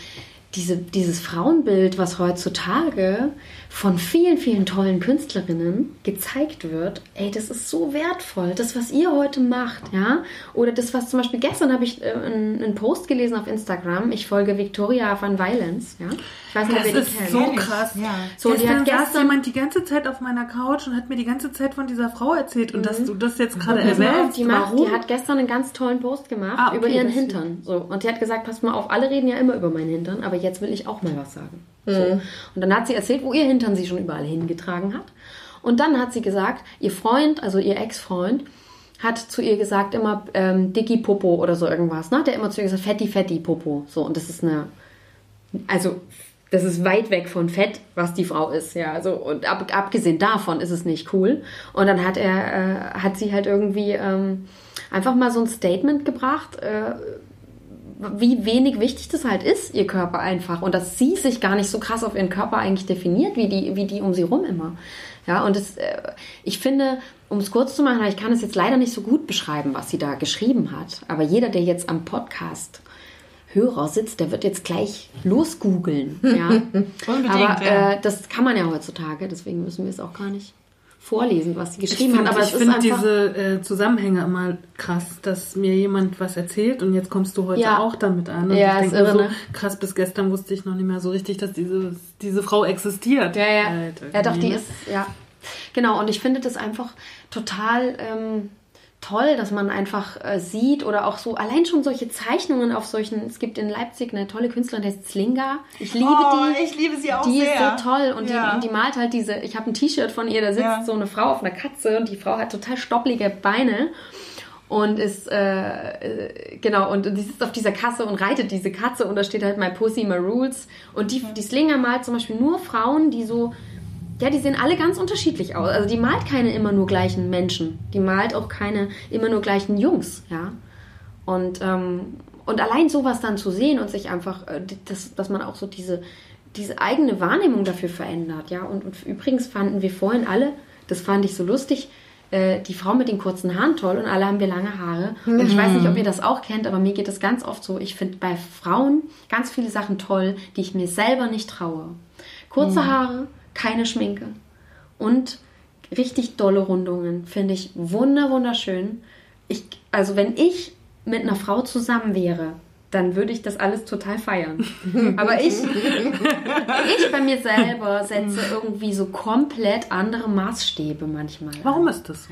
diese, dieses Frauenbild, was heutzutage von vielen, vielen tollen Künstlerinnen gezeigt wird, ey, das ist so wertvoll. Das, was ihr heute macht, ja, oder das, was zum Beispiel gestern habe ich äh, einen, Post gelesen auf Instagram. Ich folge Victoria van Violence, ja. Ich weiß nicht, ob Das ihr die ist kennt. so krass. Ja. So, die hat gestern saß gestern- jemand die ganze Zeit auf meiner Couch und hat mir die ganze Zeit von dieser Frau erzählt. Und dass du das jetzt gerade erwähnst, die, macht, warum? die hat gestern einen ganz tollen Post gemacht Ah, okay, über ihren das- Hintern. So. Und die hat gesagt, pass mal auf, alle reden ja immer über meinen Hintern, aber jetzt will ich auch mal was sagen. So. Und dann hat sie erzählt, wo ihr Hintern sie schon überall hingetragen hat. Und dann hat sie gesagt, ihr Freund, also ihr Ex-Freund, hat zu ihr gesagt immer ähm, Dicky Popo oder so irgendwas. Ne? Der immer zu ihr gesagt, Fetti, Fetti Popo. So, und das ist eine also das ist weit weg von Fett, was die Frau ist, ja. Also und ab, abgesehen davon ist es nicht cool. Und dann hat er, äh, hat sie halt irgendwie ähm, einfach mal so ein Statement gebracht, äh, wie wenig wichtig das halt ist, ihr Körper einfach. Und dass sie sich gar nicht so krass auf ihren Körper eigentlich definiert, wie die, wie die um sie rum immer. Ja, und das, äh, ich finde, um es kurz zu machen, ich kann es jetzt leider nicht so gut beschreiben, was sie da geschrieben hat. Aber jeder, der jetzt am Podcast Hörer sitzt, der wird jetzt gleich losgoogeln. Ja. [LAUGHS] Unbedingt, Aber äh, das kann man ja heutzutage, deswegen müssen wir es auch gar nicht vorlesen, was sie geschrieben Ich hat. Aber finde ist einfach. diese äh, Zusammenhänge immer krass, dass mir jemand was erzählt und jetzt kommst du heute Ja. auch damit an. Und Ja, ich ist denke so, ne? krass, bis gestern wusste ich noch nicht mehr so richtig, dass diese, diese Frau existiert. Ja, ja. Halt ja, doch, die ist, ja. Genau, und ich finde das einfach total ähm, toll, dass man einfach äh, sieht oder auch so, allein schon solche Zeichnungen auf solchen, es gibt in Leipzig eine tolle Künstlerin, die heißt Slinga. Ich liebe Oh, die. ich liebe sie auch die sehr. ist so toll und Ja. die, und die malt halt diese, ich habe ein T-Shirt von ihr, da sitzt Ja. so eine Frau auf einer Katze und die Frau hat total stopplige Beine und ist, äh, äh, genau, und die sitzt auf dieser Kasse und reitet diese Katze und da steht halt My Pussy, My Rules und die, die Slinger malt zum Beispiel nur Frauen, die so, ja, die sehen alle ganz unterschiedlich aus. Also die malt keine immer nur gleichen Menschen, die malt auch keine immer nur gleichen Jungs, ja. Und, ähm, und allein sowas dann zu sehen und sich einfach, äh, das, dass man auch so diese, diese eigene Wahrnehmung dafür verändert, ja. Und, und übrigens fanden wir vorhin alle, das fand ich so lustig, äh, die Frau mit den kurzen Haaren toll und alle haben wir lange Haare. Und ich weiß nicht, ob ihr das auch kennt, aber mir geht das ganz oft so. Ich finde bei Frauen ganz viele Sachen toll, die ich mir selber nicht traue. Kurze Haare, keine Schminke und richtig dolle Rundungen finde ich wunder wunderschön. Ich, also wenn ich mit einer Frau zusammen wäre, dann würde ich das alles total feiern. [LAUGHS] Aber ich, [LAUGHS] ich bei mir selber setze irgendwie so komplett andere Maßstäbe manchmal. Warum ist das so?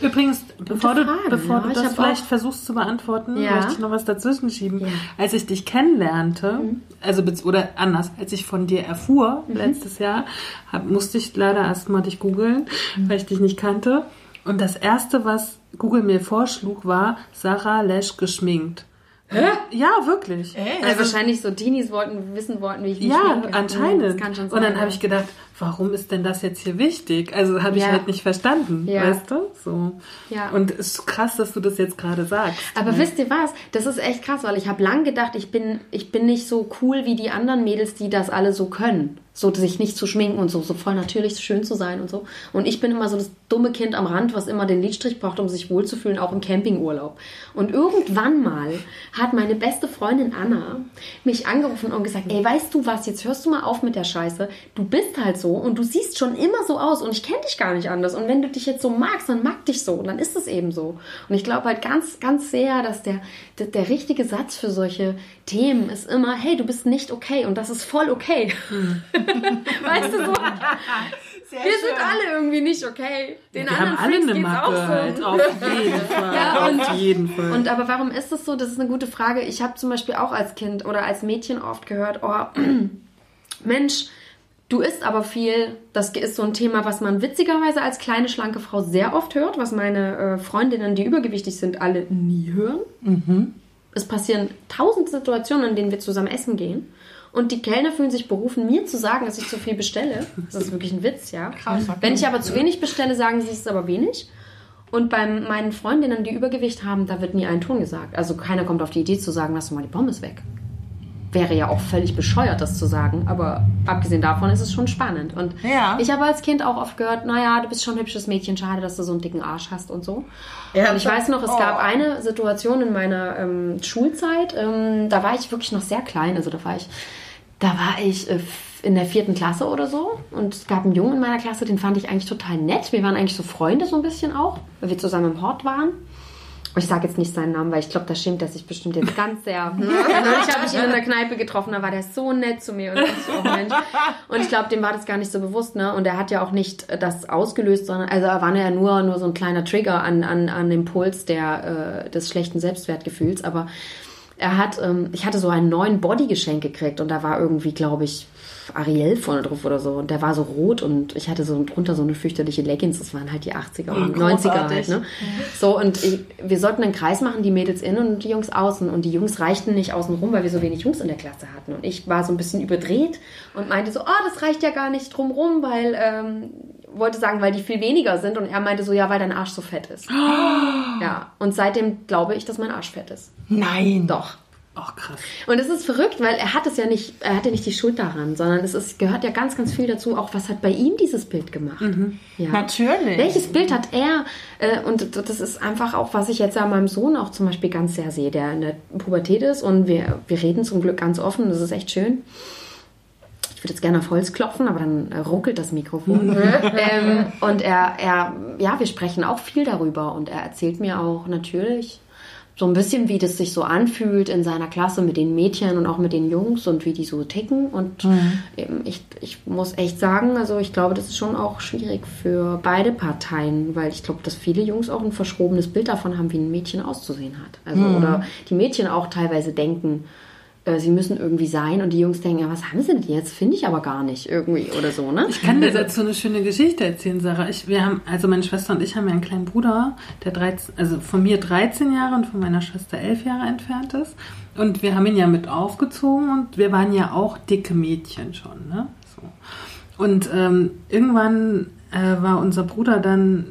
Übrigens, bevor Frage, du, bevor ja. du das vielleicht auch- versuchst zu beantworten, Ja. möchte ich noch was dazwischen schieben. Ja. Mhm. Als ich dich kennenlernte, also bez- oder anders, als ich von dir erfuhr Mhm. letztes Jahr, hab, musste ich leider erstmal dich googeln, Mhm. weil ich dich nicht kannte. Und das erste, was Google mir vorschlug, war Sarah Lesch geschminkt. Hä? Ja, wirklich. Also wahrscheinlich so Teenies wollten wissen wollten, wie ich mich Ja, anscheinend. Das kann schon sein. und dann habe ich gedacht, warum ist denn das jetzt hier wichtig? Also habe ich Ja. halt nicht verstanden, Ja. weißt du? So. Ja. Und es ist krass, dass du das jetzt gerade sagst. Aber wisst ihr was? Das ist echt krass, weil ich habe lang gedacht, ich bin, ich bin nicht so cool wie die anderen Mädels, die das alle so können. so sich nicht zu schminken und so, so voll natürlich schön zu sein und so. Und ich bin immer so das dumme Kind am Rand, was immer den Lidstrich braucht, um sich wohlzufühlen, auch im Campingurlaub. Und irgendwann mal hat meine beste Freundin Anna mich angerufen und gesagt, ey, weißt du was, jetzt hörst du mal auf mit der Scheiße. Du bist halt so und du siehst schon immer so aus und ich kenne dich gar nicht anders. Und wenn du dich jetzt so magst, dann mag dich so und dann ist es eben so. Und ich glaube halt ganz, ganz sehr, dass der, der, der richtige Satz für solche Themen ist immer, hey, du bist nicht okay und das ist voll okay. [LAUGHS] weißt du so? Sehr Wir sind alle irgendwie nicht okay. Den Wir anderen haben alle Freaks eine geht's auch so. halt, auf jeden [LAUGHS] Fall. Ja, und- auf jeden Fall. Und aber warum ist das so? Das ist eine gute Frage. Ich habe zum Beispiel auch als Kind oder als Mädchen oft gehört, oh, [CLEARS THROAT] Mensch, du isst aber viel. Das ist so ein Thema, was man witzigerweise als kleine, schlanke Frau sehr oft hört, was meine äh, Freundinnen, die übergewichtig sind, alle nie hören. Es passieren tausend Situationen, in denen wir zusammen essen gehen. Und die Kellner fühlen sich berufen, mir zu sagen, dass ich zu viel bestelle. Das ist wirklich ein Witz, ja. Krass. Wenn ich aber zu wenig bestelle, sagen sie, es ist aber wenig. Und bei meinen Freundinnen, die Übergewicht haben, da wird nie ein Ton gesagt. Also keiner kommt auf die Idee zu sagen, lass doch mal die Pommes weg. Wäre ja auch völlig bescheuert, das zu sagen. Aber abgesehen davon ist es schon spannend. Und Ja. ich habe als Kind auch oft gehört, naja, du bist schon ein hübsches Mädchen, schade, dass du so einen dicken Arsch hast und so. Ja. Und ich weiß noch, es Oh. gab eine Situation in meiner ähm, Schulzeit, ähm, da war ich wirklich noch sehr klein, also da war ich, da war ich äh, in der vierten Klasse oder so und es gab einen Jungen in meiner Klasse, den fand ich eigentlich total nett. Wir waren eigentlich so Freunde so ein bisschen auch, weil wir zusammen im Hort waren. Ich sage jetzt nicht seinen Namen, weil ich glaube, da schämt er sich bestimmt jetzt ganz sehr. [LAUGHS] Neulich habe ich ihn in der Kneipe getroffen, da war der so nett zu mir. Und ich, so, oh Mensch. Und ich glaube, dem war das gar nicht so bewusst. Ne? Und er hat ja auch nicht das ausgelöst, sondern also er war ja nur, nur so ein kleiner Trigger an, an, an dem Puls der, äh, des schlechten Selbstwertgefühls. Aber er hat, ähm, ich hatte so einen neuen Body geschenkt gekriegt und da war irgendwie, glaube ich, Ariel vorne drauf oder so. Und der war so rot und ich hatte so drunter so eine fürchterliche Leggings. Das waren halt die 80er und 90er großartig. halt, ne? So, und ich, wir sollten einen Kreis machen, die Mädels innen und die Jungs außen. Und die Jungs reichten nicht außen rum, weil wir so wenig Jungs in der Klasse hatten. Und ich war so ein bisschen überdreht und meinte so, oh, das reicht ja gar nicht drumrum, weil, ähm, wollte sagen, weil die viel weniger sind. Und er meinte so, ja, weil dein Arsch so fett ist. [GASPS] Ja, und seitdem glaube ich, dass mein Arsch fett ist. Nein. Doch. Ach, krass. Und es ist verrückt, weil er hat es ja nicht, er hatte nicht die Schuld daran, sondern es ist, gehört ja ganz, ganz viel dazu, auch was hat bei ihm dieses Bild gemacht. Ja. Natürlich. Welches Bild hat er? Äh, und das ist einfach auch, was ich jetzt an meinem Sohn auch zum Beispiel ganz sehr sehe, der in der Pubertät ist und wir, wir reden zum Glück ganz offen, das ist echt schön. Ich würde jetzt gerne auf Holz klopfen, aber dann äh, ruckelt das Mikrofon. [LAUGHS] ähm, und er, er, ja, wir sprechen auch viel darüber und er erzählt mir auch natürlich so ein bisschen, wie das sich so anfühlt in seiner Klasse mit den Mädchen und auch mit den Jungs und wie die so ticken. Und eben, ich, ich muss echt sagen, also ich glaube, das ist schon auch schwierig für beide Parteien, weil ich glaube, dass viele Jungs auch ein verschrobenes Bild davon haben, wie ein Mädchen auszusehen hat. Also, oder die Mädchen auch teilweise denken, sie müssen irgendwie sein und die Jungs denken, ja, was haben sie denn jetzt? Finde ich aber gar nicht irgendwie oder so, ne? Ich kann dir dazu eine schöne Geschichte erzählen, Sarah. Ich, wir haben, also meine Schwester und ich haben ja einen kleinen Bruder, der 13, also von mir 13 Jahre und von meiner Schwester 11 Jahre entfernt ist. Und wir haben ihn ja mit aufgezogen und wir waren ja auch dicke Mädchen schon, ne? So. Und ähm, irgendwann äh, war unser Bruder dann,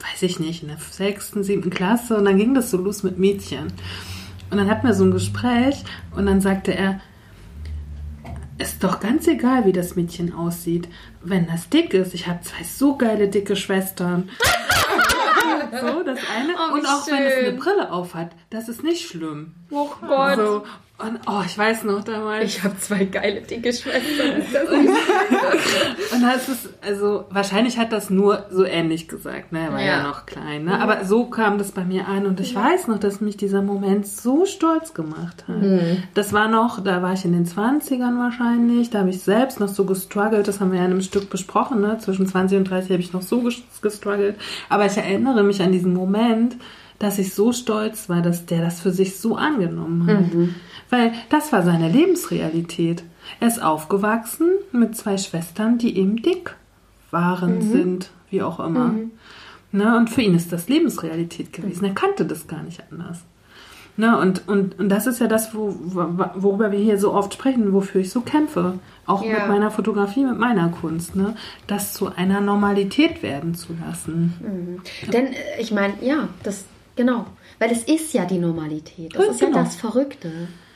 weiß ich nicht, in der sechsten, siebten Klasse und dann ging das so los mit Mädchen. Und dann hatten wir so ein Gespräch und dann sagte er, ist doch ganz egal, wie das Mädchen aussieht. Wenn das dick ist, ich habe zwei so geile dicke Schwestern. [LAUGHS] so, das eine. Oh, und auch wenn es eine schön. Brille aufhat, das ist nicht schlimm. Oh Gott. So. Und oh, ich weiß noch damals. Ich habe zwei geile, dicke Schwestern. [LAUGHS] Und das ist, also wahrscheinlich hat das nur so ähnlich gesagt, ne? Er war ja, Ja. noch klein, ne? Aber so kam das bei mir an und ich weiß noch, dass mich dieser Moment so stolz gemacht hat. Das war noch, da war ich in den 20ern wahrscheinlich, da habe ich selbst noch so gestruggelt, das haben wir ja in einem Stück besprochen, ne? Zwischen 20 und 30 habe ich noch so ges- gestruggelt. Aber ich erinnere mich an diesen Moment, dass ich so stolz war, dass der das für sich so angenommen hat. Weil das war seine Lebensrealität. Er ist aufgewachsen mit zwei Schwestern, die eben dick waren, sind, wie auch immer. Ne, und für ihn ist das Lebensrealität gewesen. Er kannte das gar nicht anders. Ne, und, und, und das ist ja das, wo, wo- worüber wir hier so oft sprechen, wofür ich so kämpfe. Auch Ja. mit meiner Fotografie, mit meiner Kunst. Ne, das zu einer Normalität werden zu lassen. Denn äh, ich meine, ja, das genau, weil es ist ja die Normalität. Das Ja, ist ja genau. das Verrückte.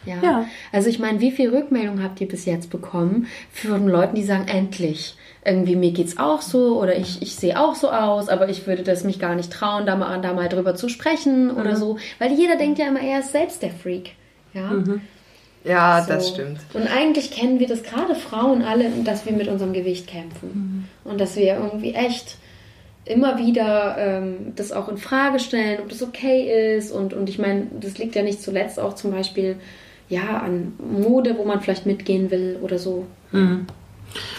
Ja. Ja. Also ich meine, wie viel Rückmeldung habt ihr bis jetzt bekommen von Leuten, die sagen, endlich, irgendwie mir geht's auch so oder ich, ich sehe auch so aus, aber ich würde das mich gar nicht trauen, da mal, da mal drüber zu sprechen oder so. Weil jeder denkt ja immer, er ist selbst der Freak. Ja. Ja, So. das stimmt. Und eigentlich kennen wir das gerade Frauen alle, dass wir mit unserem Gewicht kämpfen. Und dass wir irgendwie echt immer wieder ähm, das auch in Frage stellen, ob das okay ist. Und, und ich meine, das liegt ja nicht zuletzt auch zum Beispiel ja, an Mode, wo man vielleicht mitgehen will oder so.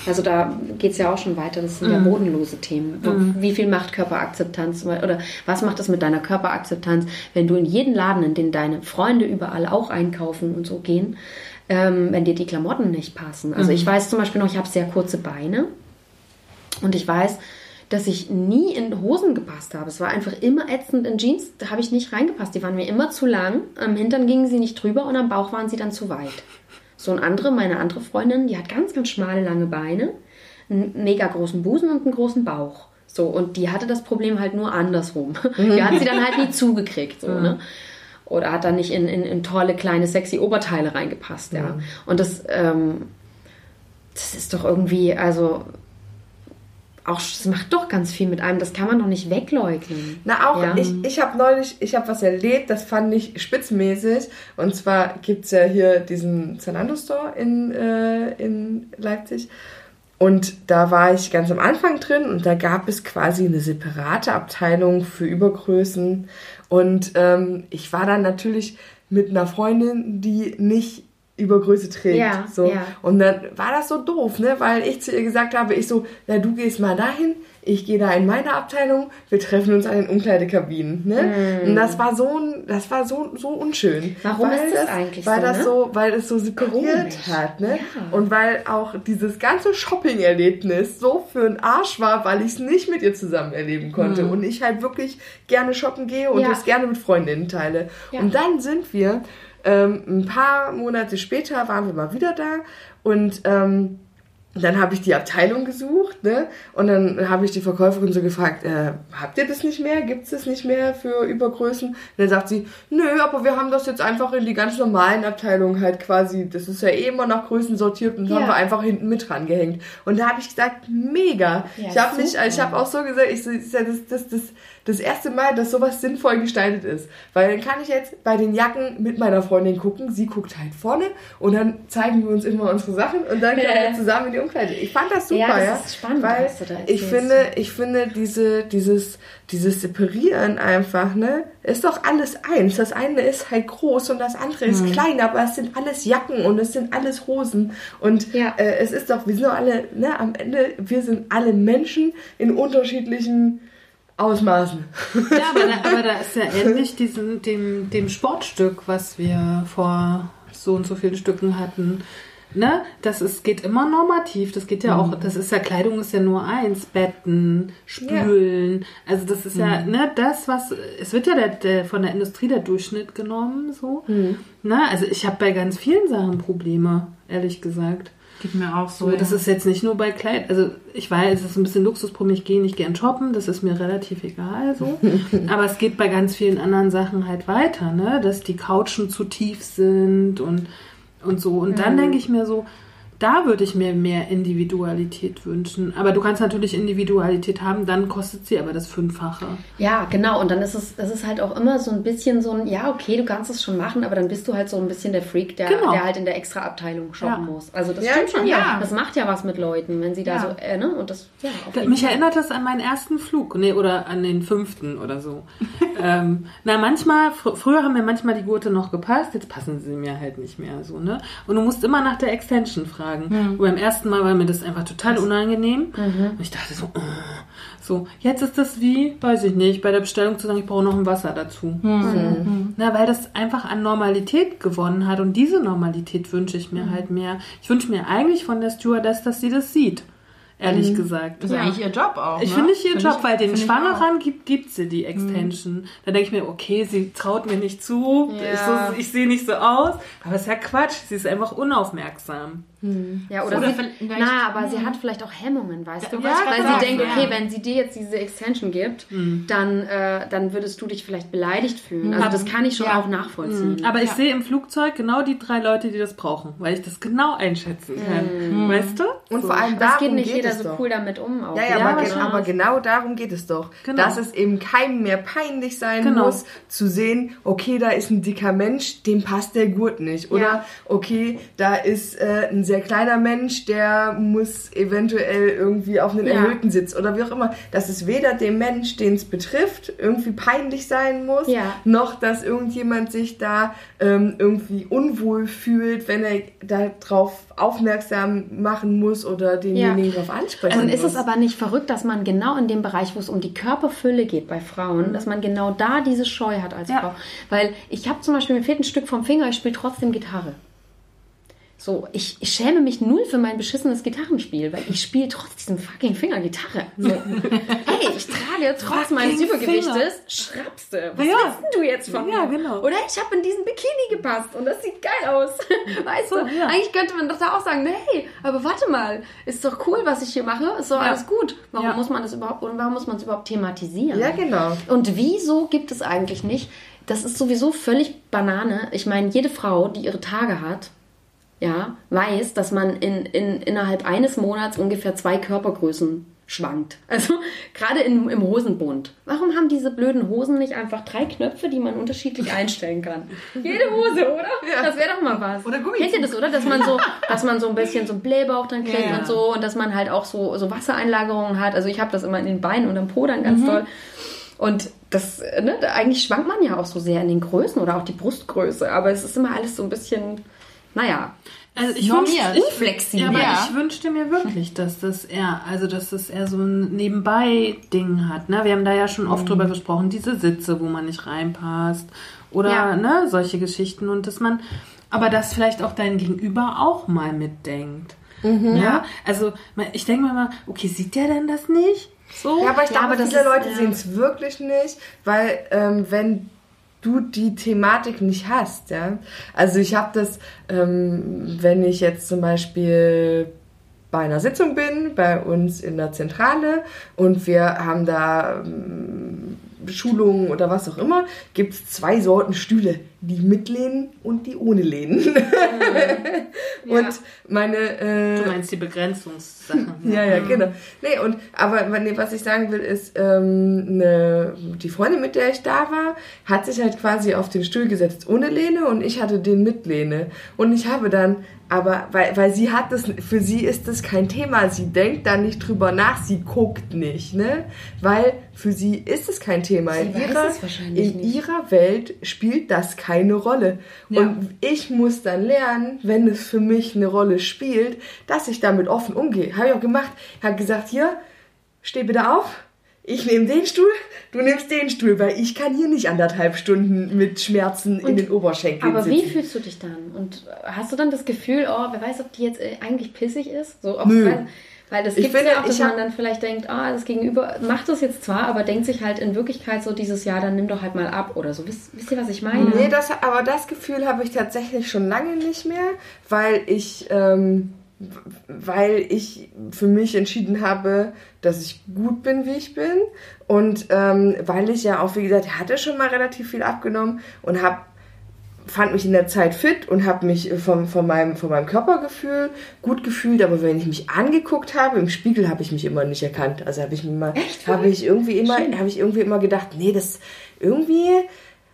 Also da geht es ja auch schon weiter. Das sind ja bodenlose Themen. Wo- Wie viel macht Körperakzeptanz oder was macht das mit deiner Körperakzeptanz, wenn du in jeden Laden, in den deine Freunde überall auch einkaufen und so gehen, ähm, wenn dir die Klamotten nicht passen. Also ich weiß zum Beispiel noch, ich habe sehr kurze Beine und ich weiß, dass ich nie in Hosen gepasst habe. Es war einfach immer ätzend in Jeans. Da habe ich nicht reingepasst. Die waren mir immer zu lang. Am Hintern gingen sie nicht drüber und am Bauch waren sie dann zu weit. So ein andere, meine andere Freundin, die hat ganz, ganz schmale, lange Beine, einen mega großen Busen und einen großen Bauch. So, und die hatte das Problem halt nur andersrum. [LAUGHS] Die hat sie dann halt nie zugekriegt. So, ne? Oder hat dann nicht in, in, in tolle, kleine, sexy Oberteile reingepasst. Ja. Und das, ähm, das ist doch irgendwie, also auch, das macht doch ganz viel mit einem. Das kann man doch nicht wegleugnen. Na, auch, Ja. ich, ich habe neulich, ich habe was erlebt, das fand ich spitzmäßig. Und zwar gibt's ja hier diesen Zalando Store in, äh, in Leipzig. Und da war ich ganz am Anfang drin und da gab es quasi eine separate Abteilung für Übergrößen. Und ähm, ich war dann natürlich mit einer Freundin, die nicht Übergröße trägt. Ja, so. ja. Und dann war das so doof, ne? Weil ich zu ihr gesagt habe, ich so, na du gehst mal dahin, ich gehe da in meine Abteilung, wir treffen uns an den Umkleidekabinen, ne? Und das war so das war so, so unschön. Warum weil ist das eigentlich weil so, das ne? so, weil es so separiert hat, ne? Ja. Und weil auch dieses ganze Shopping-Erlebnis so für einen Arsch war, weil ich es nicht mit ihr zusammen erleben konnte und ich halt wirklich gerne shoppen gehe und. Ja. das gerne mit Freundinnen teile. Ja. Und dann sind wir ähm, ein paar Monate später waren wir mal wieder da und ähm, dann habe ich die Abteilung gesucht, ne? Und dann habe ich die Verkäuferin so gefragt, äh, habt ihr das nicht mehr? Gibt es das nicht mehr für Übergrößen? Und dann sagt sie, nö, aber wir haben das jetzt einfach in die ganz normalen Abteilungen halt quasi, das ist ja eh immer nach Größen sortiert und Ja. haben wir einfach hinten mit dran gehängt. Und da habe ich gesagt, mega. Ja, ich habe mich, super. ich habe auch so gesagt, ich das ist ja das, das, das, erste Mal, dass sowas sinnvoll gestaltet ist. Weil dann kann ich jetzt bei den Jacken mit meiner Freundin gucken, sie guckt halt vorne und dann zeigen wir uns immer unsere Sachen und dann können wir [LAUGHS] zusammen in die Umkleide. Ich fand das super, Ja, ja. das ist spannend, weil was du da ich finde, ich finde diese, dieses, dieses Separieren einfach, ne, ist doch alles eins. Das eine ist halt groß und das andere ist klein, aber es sind alles Jacken und es sind alles Hosen und Ja. äh, es ist doch, wir sind doch alle, ne, am Ende, wir sind alle Menschen in unterschiedlichen Ausmaßen. Ja, aber da, aber da [LAUGHS] ist ja ähnlich diesem, dem, dem Sportstück, was wir vor so und so vielen Stücken hatten. Ne? Das ist, geht immer normativ. Das geht ja auch, das ist ja, Kleidung ist ja nur eins. Betten, Spülen. Also das ist ja, ne, das, was, es wird ja der, der, von der Industrie der Durchschnitt genommen, so. Ne? Also ich habe bei ganz vielen Sachen Probleme, ehrlich gesagt. Geht mir auch so. So, ja. das ist jetzt nicht nur bei Kleid, also ich weiß, es ist ein bisschen Luxusproblem, ich gehe nicht gern shoppen, das ist mir relativ egal so. [LAUGHS] Aber es geht bei ganz vielen anderen Sachen halt weiter, ne? Dass die Couchen zu tief sind und, und so. Und dann denke ich mir so, da würde ich mir mehr Individualität wünschen. Aber du kannst natürlich Individualität haben, dann kostet sie aber das Fünffache. Ja, genau. Und dann ist es, das ist halt auch immer so ein bisschen so ein, ja, okay, du kannst es schon machen, aber dann bist du halt so ein bisschen der Freak, der, Genau. der halt in der extra Abteilung shoppen Ja. muss. Also das Ja, stimmt schon. ja. Das macht ja was mit Leuten, wenn sie da so, äh, ne? Und das, ja, Da, mich Fall. erinnert das an meinen ersten Flug, nee, oder an den fünften oder so. [LAUGHS] ähm, na, manchmal, fr früher haben mir manchmal die Gurte noch gepasst, jetzt passen sie mir halt nicht mehr so, ne? Und du musst immer nach der Extension fragen. Und beim ersten Mal war mir das einfach total unangenehm. Und ich dachte so, oh. so, jetzt ist das wie, weiß ich nicht, bei der Bestellung zu sagen, ich brauche noch ein Wasser dazu. So. Na, weil das einfach an Normalität gewonnen hat und diese Normalität wünsche ich mir halt mehr. Ich wünsche mir eigentlich von der Stewardess, dass sie das sieht ehrlich gesagt. Das ist eigentlich ihr Job auch. Ich ne? finde nicht ihr Find Job, ich- weil den Schwangeren gibt, gibt sie die Extension. Da denke ich mir, okay, sie traut mir nicht zu, Ja. ich, so, ich sehe nicht so aus, aber ist ja Quatsch, sie ist einfach unaufmerksam. Ja, oder, Oder sie, vielleicht- na, aber sie hat vielleicht auch Hemmungen, weißt du? Ja, weil sie denkt, okay, ja. wenn sie dir jetzt diese Extension gibt, dann, äh, dann würdest du dich vielleicht beleidigt fühlen. Also das kann ich schon auch nachvollziehen. Aber ich sehe im Flugzeug genau die drei Leute, die das brauchen, weil ich das genau einschätzen kann. Weißt du? Und vor allem darum geht nicht geht jeder es so doch. cool damit um. Auch. Ja, ja, Ja, aber, was gen war's? aber genau darum geht es doch. Genau. Dass es eben keinem mehr peinlich sein Genau. muss, zu sehen, okay, da ist ein dicker Mensch, dem passt der Gurt nicht. Oder, Ja. okay, da ist äh, ein sehr kleiner Mensch, der muss eventuell irgendwie auf einen Ja. erhöhten Sitz oder wie auch immer. Dass es weder dem Mensch, den es betrifft, irgendwie peinlich sein muss, Ja. noch dass irgendjemand sich da ähm, irgendwie unwohl fühlt, wenn er darauf aufmerksam machen muss oder denjenigen darauf ansprechen Und muss. ist es aber nicht verrückt, dass man genau in dem Bereich, wo es um die Körperfülle geht bei Frauen, dass man genau da diese Scheu hat als Ja. Frau? Weil ich habe zum Beispiel, mir fehlt ein Stück vom Finger, ich spiele trotzdem Gitarre. So, ich, ich schäme mich null für mein beschissenes Gitarrenspiel, weil ich spiele trotz diesem fucking Finger Gitarre. So. [LAUGHS] hey, ich trage trotz meines Übergewichtes Schrapste. Was Ja. willst denn du jetzt von Ja, mir? genau. Oder ich habe in diesen Bikini gepasst und das sieht geil aus. [LAUGHS] Weißt So, du, ja. eigentlich könnte man doch da auch sagen, hey, aber warte mal, ist doch cool, was ich hier mache, ist doch Ja. alles gut. Warum Ja. muss man das überhaupt, und warum muss man es überhaupt thematisieren? Ja, genau. Und wieso gibt es eigentlich nicht? Das ist sowieso völlig Banane. Ich meine, jede Frau, die ihre Tage hat, ja, weiß, dass man in, in, innerhalb eines Monats ungefähr zwei Körpergrößen schwankt. Also [LAUGHS] gerade in, im Hosenbund. Warum haben diese blöden Hosen nicht einfach drei Knöpfe, die man unterschiedlich [LAUGHS] einstellen kann? Jede Hose, oder? Das wäre doch mal was. Oder Gummizug. Kennt ihr das, oder? Dass man so, [LAUGHS] dass man so ein bisschen so einen Blähbauch dann kriegt Ja, ja. und so und dass man halt auch so, so Wassereinlagerungen hat. Also ich habe das immer in den Beinen und am Po dann ganz toll. Und das, ne, eigentlich schwankt man ja auch so sehr in den Größen oder auch die Brustgröße, aber es ist immer alles so ein bisschen, naja, Also ich Normiert. unflexibel. ja, aber Ja. ich wünschte mir wirklich, dass das eher, also dass das eher so ein Nebenbei-Ding hat. Ne? Wir haben da ja schon oft drüber gesprochen, diese Sitze, wo man nicht reinpasst oder Ja. ne, solche Geschichten und dass man, aber dass vielleicht auch dein Gegenüber auch mal mitdenkt. Ja, also ich denke mir mal, okay, sieht der denn das nicht? So? Ja, aber ich Ja, glaube, aber das viele ist- Leute ja. sehen es wirklich nicht, weil ähm, wenn du die Thematik nicht hast, ja. Also ich habe das, ähm, wenn ich jetzt zum Beispiel bei einer Sitzung bin, bei uns in der Zentrale und wir haben da ähm, Schulungen oder was auch immer, gibt es zwei Sorten Stühle, die mitlehnen und die ohne lehnen. [LAUGHS] und meine äh, Du meinst die Begrenzungssachen. [LAUGHS] ja, ja, genau. Nee, und, aber nee, was ich sagen will, ist, ähm, ne, die Freundin, mit der ich da war, hat sich halt quasi auf den Stuhl gesetzt ohne Lehne und ich hatte den mit Lehne. Und ich habe dann, aber, weil, weil sie hat das, für sie ist das kein Thema. Sie denkt da nicht drüber nach, sie guckt nicht, ne? Weil für sie ist es kein Thema. in weiß ihrer, es wahrscheinlich in ihrer Welt spielt das keine Rolle. Und ich muss dann lernen, wenn es für mich eine Rolle spielt, dass ich damit offen umgehe. Habe ich auch gemacht. Habe gesagt, hier, steh bitte auf. Ich nehme den Stuhl, du nimmst den Stuhl, weil ich kann hier nicht anderthalb Stunden mit Schmerzen in den Oberschenkeln Aber sitzen. wie fühlst du dich dann? Und hast du dann das Gefühl, oh, wer weiß, ob die jetzt äh, eigentlich pissig ist? So, auch Nö. Weil, weil das gibt ja auch, dass man dann vielleicht denkt, ah, das Gegenüber macht das jetzt zwar, aber denkt sich halt in Wirklichkeit so dieses Jahr, dann nimm doch halt mal ab oder so. Wisst, wisst ihr, was ich meine? Nee, das, aber das Gefühl habe ich tatsächlich schon lange nicht mehr, weil ich, ähm, weil ich für mich entschieden habe, dass ich gut bin, wie ich bin. Und ähm, weil ich ja auch, wie gesagt, hatte schon mal relativ viel abgenommen und habe fand mich in der Zeit fit und habe mich vom, von, meinem, von meinem Körpergefühl gut gefühlt, aber wenn ich mich angeguckt habe, im Spiegel habe ich mich immer nicht erkannt. Also habe ich mir immer, habe ich irgendwie immer, habe ich irgendwie immer gedacht, nee, das irgendwie,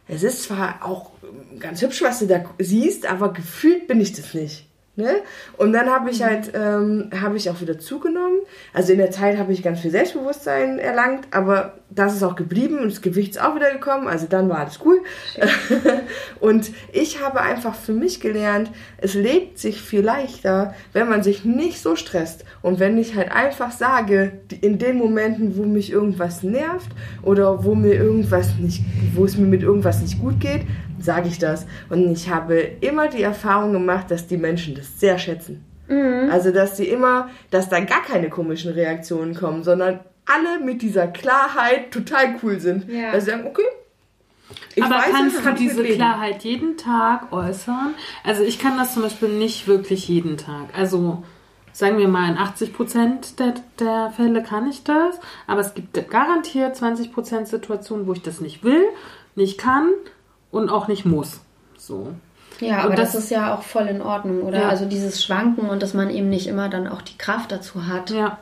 es ist zwar auch ganz hübsch, was du da siehst, aber gefühlt bin ich das nicht. Ne? Und dann habe ich halt, ähm, habe ich auch wieder zugenommen. Also in der Zeit habe ich ganz viel Selbstbewusstsein erlangt, aber das ist auch geblieben und das Gewicht ist auch wieder gekommen. Also dann war alles cool. [LAUGHS] und ich habe einfach für mich gelernt, es lebt sich viel leichter, wenn man sich nicht so stresst. Und wenn ich halt einfach sage, in den Momenten, wo mich irgendwas nervt oder wo mir irgendwas nicht, wo es mir mit irgendwas nicht gut geht, sage ich das. Und ich habe immer die Erfahrung gemacht, dass die Menschen das sehr schätzen. Also, dass die immer, dass da gar keine komischen Reaktionen kommen, sondern alle mit dieser Klarheit total cool sind. Ja. Also sagen, okay. ich aber weiß, kannst du diese. Klarheit jeden Tag äußern? Also ich kann das zum Beispiel nicht wirklich jeden Tag. Also sagen wir mal in 80 Prozent der, der Fälle kann ich das, aber es gibt garantiert 20 Prozent Situationen, wo ich das nicht will, nicht kann und auch nicht muss. So. Ja, Und aber das, das- ist ja auch voll in Ordnung, oder? Ja. Also dieses Schwanken und dass man eben nicht immer dann auch die Kraft dazu hat. Ja.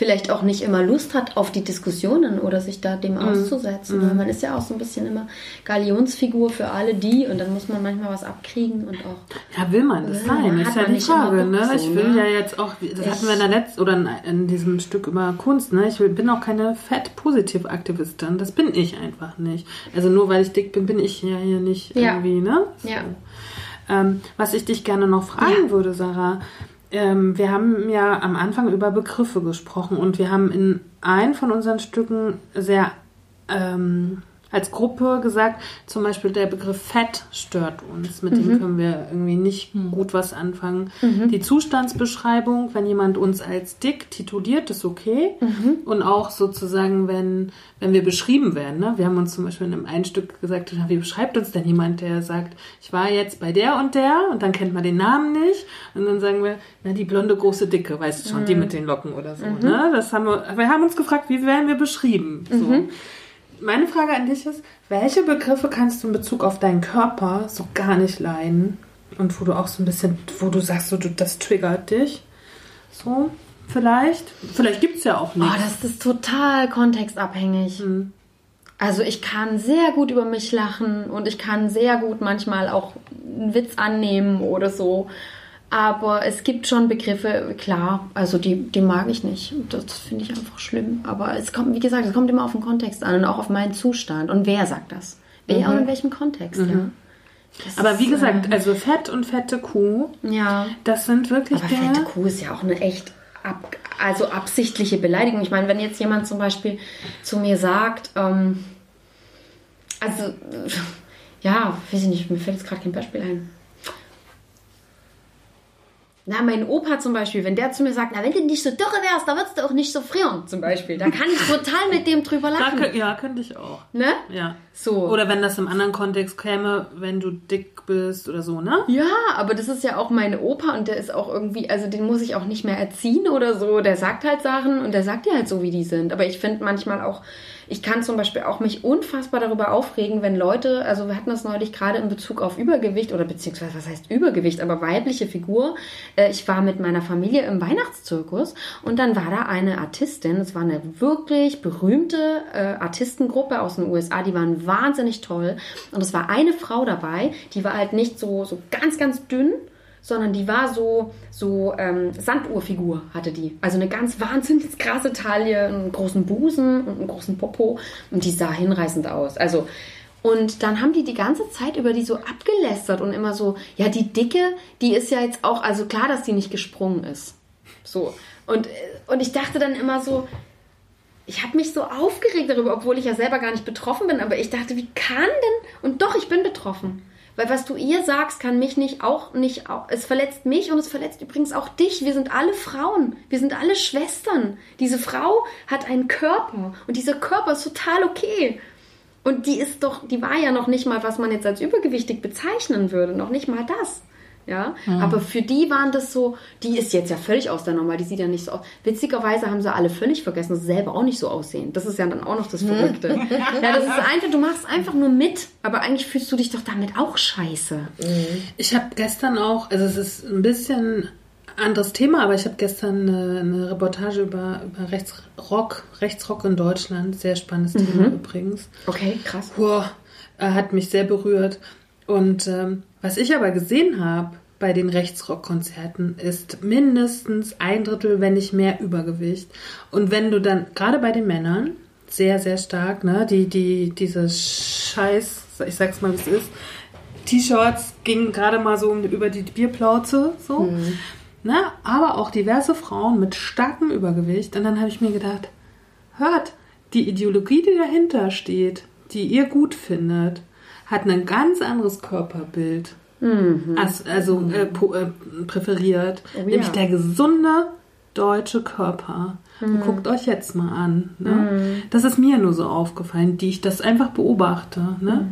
Vielleicht auch nicht immer Lust hat auf die Diskussionen oder sich da Mhm. dem auszusetzen. Weil man ist ja auch so ein bisschen immer Galionsfigur für alle die und dann muss man manchmal was abkriegen und auch. Ja, will man das Ja, sein? hat Ist ja die Frage, ne? so, Ich will ne? ja jetzt auch, das Ich- hatten wir in der letzten oder in, in diesem Stück über Kunst, ne? Ich will, bin auch keine Fett-Positiv-Aktivistin. Das bin ich einfach nicht. Also nur weil ich dick bin, bin ich ja hier nicht Ja. irgendwie, ne? Ja. Ähm, was ich dich gerne noch fragen würde, Sarah, ähm, wir haben ja am Anfang über Begriffe gesprochen und wir haben in einem von unseren Stücken sehr ähm, als Gruppe gesagt, zum Beispiel der Begriff Fett stört uns. Mit dem können wir irgendwie nicht gut was anfangen. Die Zustandsbeschreibung, wenn jemand uns als dick tituliert, ist okay. Und auch sozusagen, wenn, wenn wir beschrieben werden. Ne? Wir haben uns zum Beispiel in einem einen Stück gesagt, wie beschreibt uns denn jemand, der sagt, ich war jetzt bei der und der und dann kennt man den Namen nicht. Und dann sagen wir, na, die blonde, große, dicke, weißt du schon, die mit den Locken oder so. Ne? Das haben wir, wir haben uns gefragt, wie werden wir beschrieben? So. Meine Frage an dich ist, welche Begriffe kannst du in Bezug auf deinen Körper so gar nicht leiden? Und wo du auch so ein bisschen, wo du sagst, so, du, das triggert dich? So, vielleicht? Vielleicht gibt es ja auch Oh, nicht. das ist total kontextabhängig. Also ich kann sehr gut über mich lachen und ich kann sehr gut manchmal auch einen Witz annehmen oder so. Aber es gibt schon Begriffe, klar, also die, die mag ich nicht. Das finde ich einfach schlimm. Aber es kommt, wie gesagt, es kommt immer auf den Kontext an und auch auf meinen Zustand. Und wer sagt das? Wer und in welchem Kontext, ja. Das Aber wie ist, gesagt, also Fett und fette Kuh, äh, ja. das sind wirklich Aber Dinge. fette Kuh ist ja auch eine echt ab, also absichtliche Beleidigung. Ich meine, wenn jetzt jemand zum Beispiel zu mir sagt, ähm, also äh, [LAUGHS] ja, weiß ich nicht, mir fällt jetzt gerade kein Beispiel ein. Na, mein Opa zum Beispiel, wenn der zu mir sagt, na, wenn du nicht so dürre wärst, dann würdest du auch nicht so frieren, zum Beispiel. Da kann ich total mit dem drüber lachen. könnt, ja, könnte ich auch. Ne? Ja. So. Oder wenn das im anderen Kontext käme, wenn du dick bist oder so, ne? Ja, aber das ist ja auch mein Opa und der ist auch irgendwie, also den muss ich auch nicht mehr erziehen oder so. Der sagt halt Sachen und der sagt dir halt so, wie die sind. Aber ich finde manchmal auch, ich kann zum Beispiel auch mich unfassbar darüber aufregen, wenn Leute, also wir hatten das neulich gerade in Bezug auf Übergewicht oder beziehungsweise was heißt Übergewicht, aber weibliche Figur. Äh, Ich war mit meiner Familie im Weihnachtszirkus und dann war da eine Artistin, es war eine wirklich berühmte äh, Artistengruppe aus den USA, die waren wahnsinnig toll und es war eine Frau dabei, die war halt nicht so, so ganz, ganz dünn, sondern die war so, so ähm, Sanduhrfigur hatte die. Also eine ganz wahnsinnig krasse Taille, einen großen Busen und einen großen Popo und die sah hinreißend aus. Also und dann haben die die ganze Zeit über die so abgelästert und immer so, ja, die Dicke, die ist ja jetzt auch, also klar, dass die nicht gesprungen ist. So. Und, äh, und ich dachte dann immer so, ich habe mich so aufgeregt darüber, obwohl ich ja selber gar nicht betroffen bin, aber ich dachte, wie kann denn? Und doch, ich bin betroffen. Weil was du ihr sagst, kann mich nicht auch nicht auch. Es verletzt mich und es verletzt übrigens auch dich. Wir sind alle Frauen. Wir sind alle Schwestern. Diese Frau hat einen Körper und dieser Körper ist total okay. Und die ist doch, die war ja noch nicht mal, was man jetzt als übergewichtig bezeichnen würde. Noch nicht mal das. Ja, aber für die waren das so, die ist jetzt ja völlig aus der Normal, die sieht ja nicht so aus. Witzigerweise haben sie alle völlig vergessen, dass sie selber auch nicht so aussehen. Das ist ja dann auch noch das Verrückte. [LAUGHS] ja, das ist einfach, du machst einfach nur mit, aber eigentlich fühlst du dich doch damit auch scheiße. Ich habe gestern auch, also es ist ein bisschen anderes Thema, aber ich habe gestern eine, eine Reportage über, über Rechtsrock, Rechtsrock in Deutschland, sehr spannendes Thema übrigens. Okay, krass. Boah, äh, hat mich sehr berührt. Und ähm, was ich aber gesehen habe bei den Rechtsrock-Konzerten ist mindestens ein Drittel, wenn nicht mehr Übergewicht. Und wenn du dann, gerade bei den Männern, sehr, sehr stark, ne, die, die, diese Scheiß, ich sag's mal, wie es ist, T-Shirts gingen gerade mal so über die Bierplauze, so. Ne? Aber auch diverse Frauen mit starkem Übergewicht. Und dann habe ich mir gedacht, hört, die Ideologie, die dahinter steht, die ihr gut findet, hat ein ganz anderes Körperbild as- also äh, äh, präferiert. Oh, Nämlich ja. der gesunde deutsche Körper. Und Guckt euch jetzt mal an. Ne? Das ist mir nur so aufgefallen, die ich das einfach beobachte. Ne?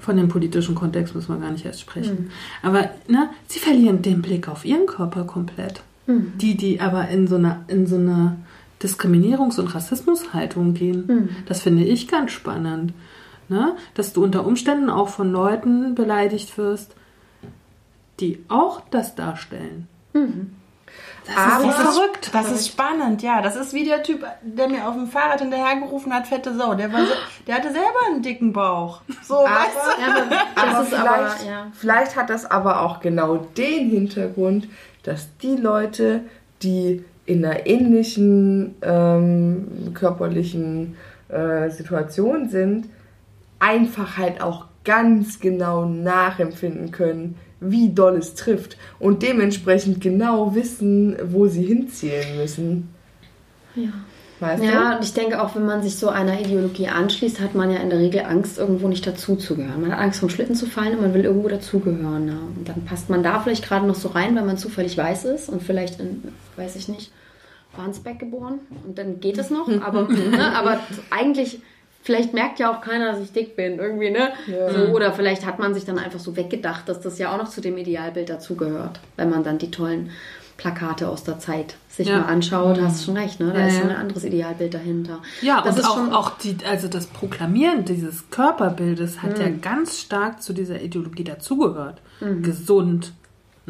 Von dem politischen Kontext müssen wir gar nicht erst sprechen. Aber ne, sie verlieren den Blick auf ihren Körper komplett. Die, die aber in so eine, in so eine Diskriminierungs- und Rassismushaltung gehen. Das finde ich ganz spannend. Ne? Dass du unter Umständen auch von Leuten beleidigt wirst, die auch das darstellen. Das Aber- ist so verrückt. Das ist spannend, ja. Das ist wie der Typ, der mir auf dem Fahrrad hinterhergerufen hat, fette Sau. Der, war so, der hatte selber einen dicken Bauch. So, weißt du? Ja, aber [LAUGHS] Aber das ist vielleicht, aber, ja. vielleicht hat das aber auch genau den Hintergrund, dass die Leute, die in einer ähnlichen ähm, körperlichen äh, Situation sind, einfach halt auch ganz genau nachempfinden können, wie doll es trifft und dementsprechend genau wissen, wo sie hinzielen müssen. Ja. Weißt Ja, und ich denke auch, wenn man sich so einer Ideologie anschließt, hat man ja in der Regel Angst, irgendwo nicht dazuzugehören. Man hat Angst, vom Schlitten zu fallen und man will irgendwo dazugehören. Ja. Und dann passt man da vielleicht gerade noch so rein, weil man zufällig weiß ist und vielleicht in, weiß ich nicht, Warnsbeck geboren. Und dann geht es noch. Aber, [LAUGHS] ne, aber eigentlich, vielleicht merkt ja auch keiner, dass ich dick bin. Irgendwie, ne? So, oder vielleicht hat man sich dann einfach so weggedacht, dass das ja auch noch zu dem Idealbild dazugehört, wenn man dann die tollen Plakate aus der Zeit sich Ja. mal anschaut, hast schon recht, ne? Da Ja, ist ja. schon ein anderes Idealbild dahinter. Ja, das und ist auch, schon auch die, also das Proklamieren dieses Körperbildes hat ja ganz stark zu dieser Ideologie dazugehört. Gesund,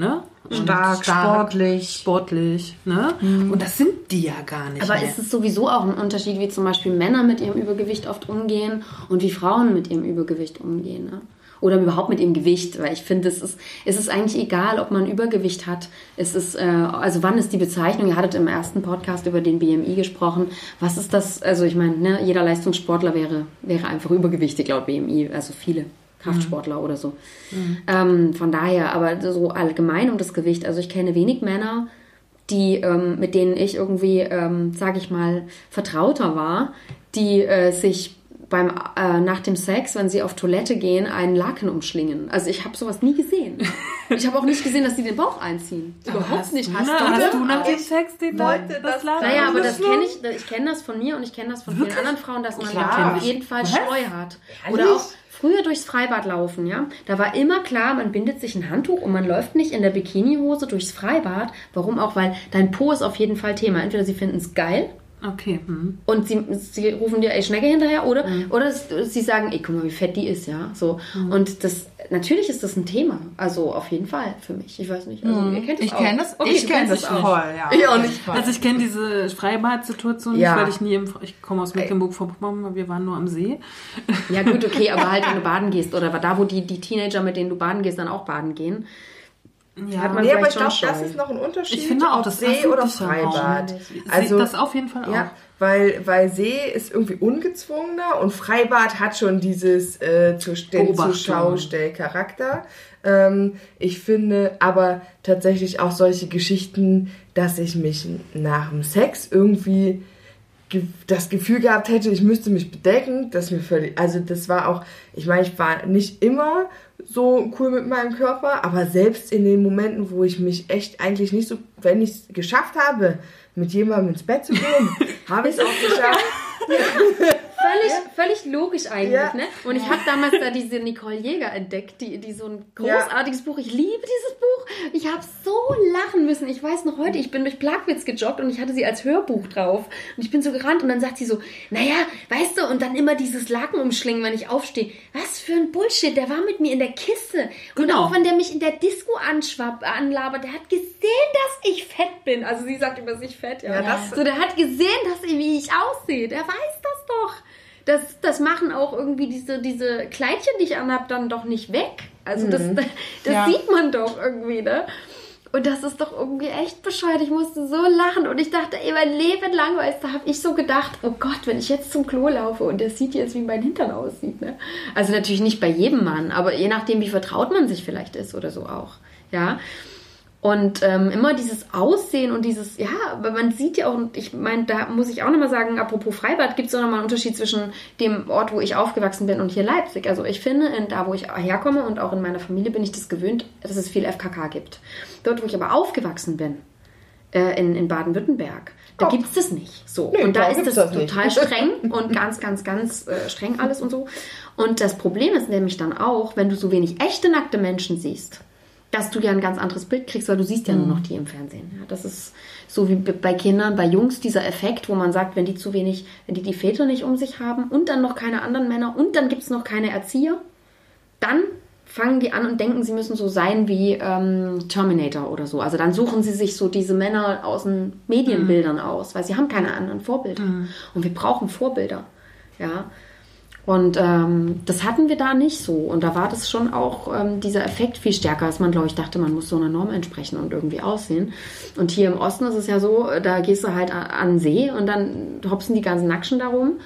ne? Und Stark, sportlich. sportlich, ne? Und das sind die ja gar nicht Aber mehr. ist es sowieso auch ein Unterschied, wie zum Beispiel Männer mit ihrem Übergewicht oft umgehen und wie Frauen mit ihrem Übergewicht umgehen? Ne? Oder überhaupt mit ihrem Gewicht, weil ich finde, es ist, es ist eigentlich egal, ob man Übergewicht hat. Es ist, äh, also wann ist die Bezeichnung? Ihr hattet im ersten Podcast über den BMI gesprochen. Was ist das? Also ich meine, ne, jeder Leistungssportler wäre, wäre einfach übergewichtig laut BMI, also viele. Kraftsportler oder so. Ähm, von daher, aber so allgemein um das Gewicht. Also ich kenne wenig Männer, die, ähm, mit denen ich irgendwie, ähm, sage ich mal, vertrauter war, die äh, sich beim, äh, nach dem Sex, wenn sie auf Toilette gehen, einen Laken umschlingen. Also ich habe sowas nie gesehen. [LAUGHS] Ich habe auch nicht gesehen, dass sie den Bauch einziehen. Überhaupt hast nicht. Du, Hast du hast du nach dem Sex den wollte das Laden? Naja, aber Das kenne ich, ich kenne das von mir und ich kenne das von vielen anderen Frauen, dass man Klar. da auf jeden Fall Scheu hat. Oder auch früher durchs Freibad laufen, ja. Da war immer klar, man bindet sich ein Handtuch und man läuft nicht in der Bikinihose durchs Freibad. Warum auch? Weil dein Po ist auf jeden Fall Thema. Entweder sie finden es geil Okay. Hm. und sie, sie rufen dir ey Schnecke hinterher oder oder s- sie sagen, ey guck mal wie fett die ist, ja, so und das natürlich ist das ein Thema, also auf jeden Fall für mich. Ich weiß nicht, also ihr kennt das Ich kenne das, Okay, ich kenne kennst das voll, ja. Ich auch nicht. Also ich kenne diese Freibad-Situation Ja. nicht, weil ich nie im, ich komme aus Mecklenburg-Vorpommern, wir waren nur am See. Ja gut, okay, aber halt wenn du [LAUGHS] baden gehst oder da wo die die Teenager mit denen du baden gehst dann auch baden gehen. Ja, Hat man Nee, aber ich glaube, das ist noch ein Unterschied. Ich finde auch, das See oder Freibad. Also das auf jeden Fall auch. Ja, weil, weil See ist irgendwie ungezwungener und Freibad hat schon dieses äh, zur, den. Zuschaustellcharakter. Ähm, ich finde aber tatsächlich auch solche Geschichten, dass ich mich nach dem Sex irgendwie ge das Gefühl gehabt hätte, ich müsste mich bedecken, das mir völlig, also das war auch, ich meine, ich war nicht immer so cool mit meinem Körper, aber selbst in den Momenten, wo ich mich echt eigentlich nicht so, wenn ich es geschafft habe, mit jemandem ins Bett zu gehen, [LAUGHS] habe ich es auch geschafft. [LAUGHS] Völlig, völlig logisch eigentlich, Ja. ne? Und ich habe damals da diese Nicole Jäger entdeckt, die, die so ein großartiges Buch. Ich liebe dieses Buch. Ich habe so lachen müssen. Ich weiß noch heute, ich bin durch Plagwitz gejoggt und ich hatte sie als Hörbuch drauf. Und ich bin so gerannt und dann sagt sie so, naja, weißt du, und dann immer dieses Laken umschlingen, wenn ich aufstehe. Was für ein Bullshit. Der war mit mir in der Kiste. Und Genau. auch wenn der mich in der Disco anschwapp, anlabert, der hat gesehen, dass ich fett bin. Also sie sagt über sich fett, ja. Ja, das- so, der hat gesehen, dass ich, wie ich aussehe. Der weiß das doch. Das, das machen auch irgendwie diese, diese Kleidchen, die ich anhab, dann doch nicht weg. Also das, [LAUGHS] das Ja. sieht man doch irgendwie, ne? Und das ist doch irgendwie echt bescheuert. Ich musste so lachen und ich dachte, ey, mein Leben lang, weißt du, habe ich so gedacht, oh Gott, wenn ich jetzt zum Klo laufe und der sieht jetzt, wie mein Hintern aussieht, ne? Also natürlich nicht bei jedem Mann, aber je nachdem, wie vertraut man sich vielleicht ist oder so auch, ja? Und ähm, immer dieses Aussehen und dieses, ja, aber man sieht ja auch, und ich meine, da muss ich auch nochmal sagen, apropos Freibad, gibt es auch nochmal einen Unterschied zwischen dem Ort, wo ich aufgewachsen bin und hier Leipzig. Also ich finde, in, da wo ich herkomme und auch in meiner Familie bin ich das gewöhnt, dass es viel FKK gibt. Dort, wo ich aber aufgewachsen bin, äh, in, in Baden-Württemberg, da Oh. gibt es das nicht. So. Nee, und da da ist das nicht. total streng [LAUGHS] und ganz, ganz, ganz äh, streng alles und so. Und das Problem ist nämlich dann auch, wenn du so wenig echte nackte Menschen siehst, dass du ja ein ganz anderes Bild kriegst, weil du siehst ja nur noch die im Fernsehen. Ja, das ist so wie bei Kindern, bei Jungs dieser Effekt, wo man sagt, wenn die zu wenig, wenn die die Väter nicht um sich haben und dann noch keine anderen Männer und dann gibt es noch keine Erzieher, dann fangen die an und denken, sie müssen so sein wie ähm, Terminator oder so. Also dann suchen sie sich so diese Männer aus den Medienbildern aus, weil sie haben keine anderen Vorbilder. Und wir brauchen Vorbilder. Ja. Und ähm, das hatten wir da nicht so. Und da war das schon auch ähm, dieser Effekt viel stärker, als man, glaube ich, dachte, man muss so einer Norm entsprechen und irgendwie aussehen. Und hier im Osten ist es ja so, da gehst du halt an den See und dann hopsen die ganzen Nackschen da rum.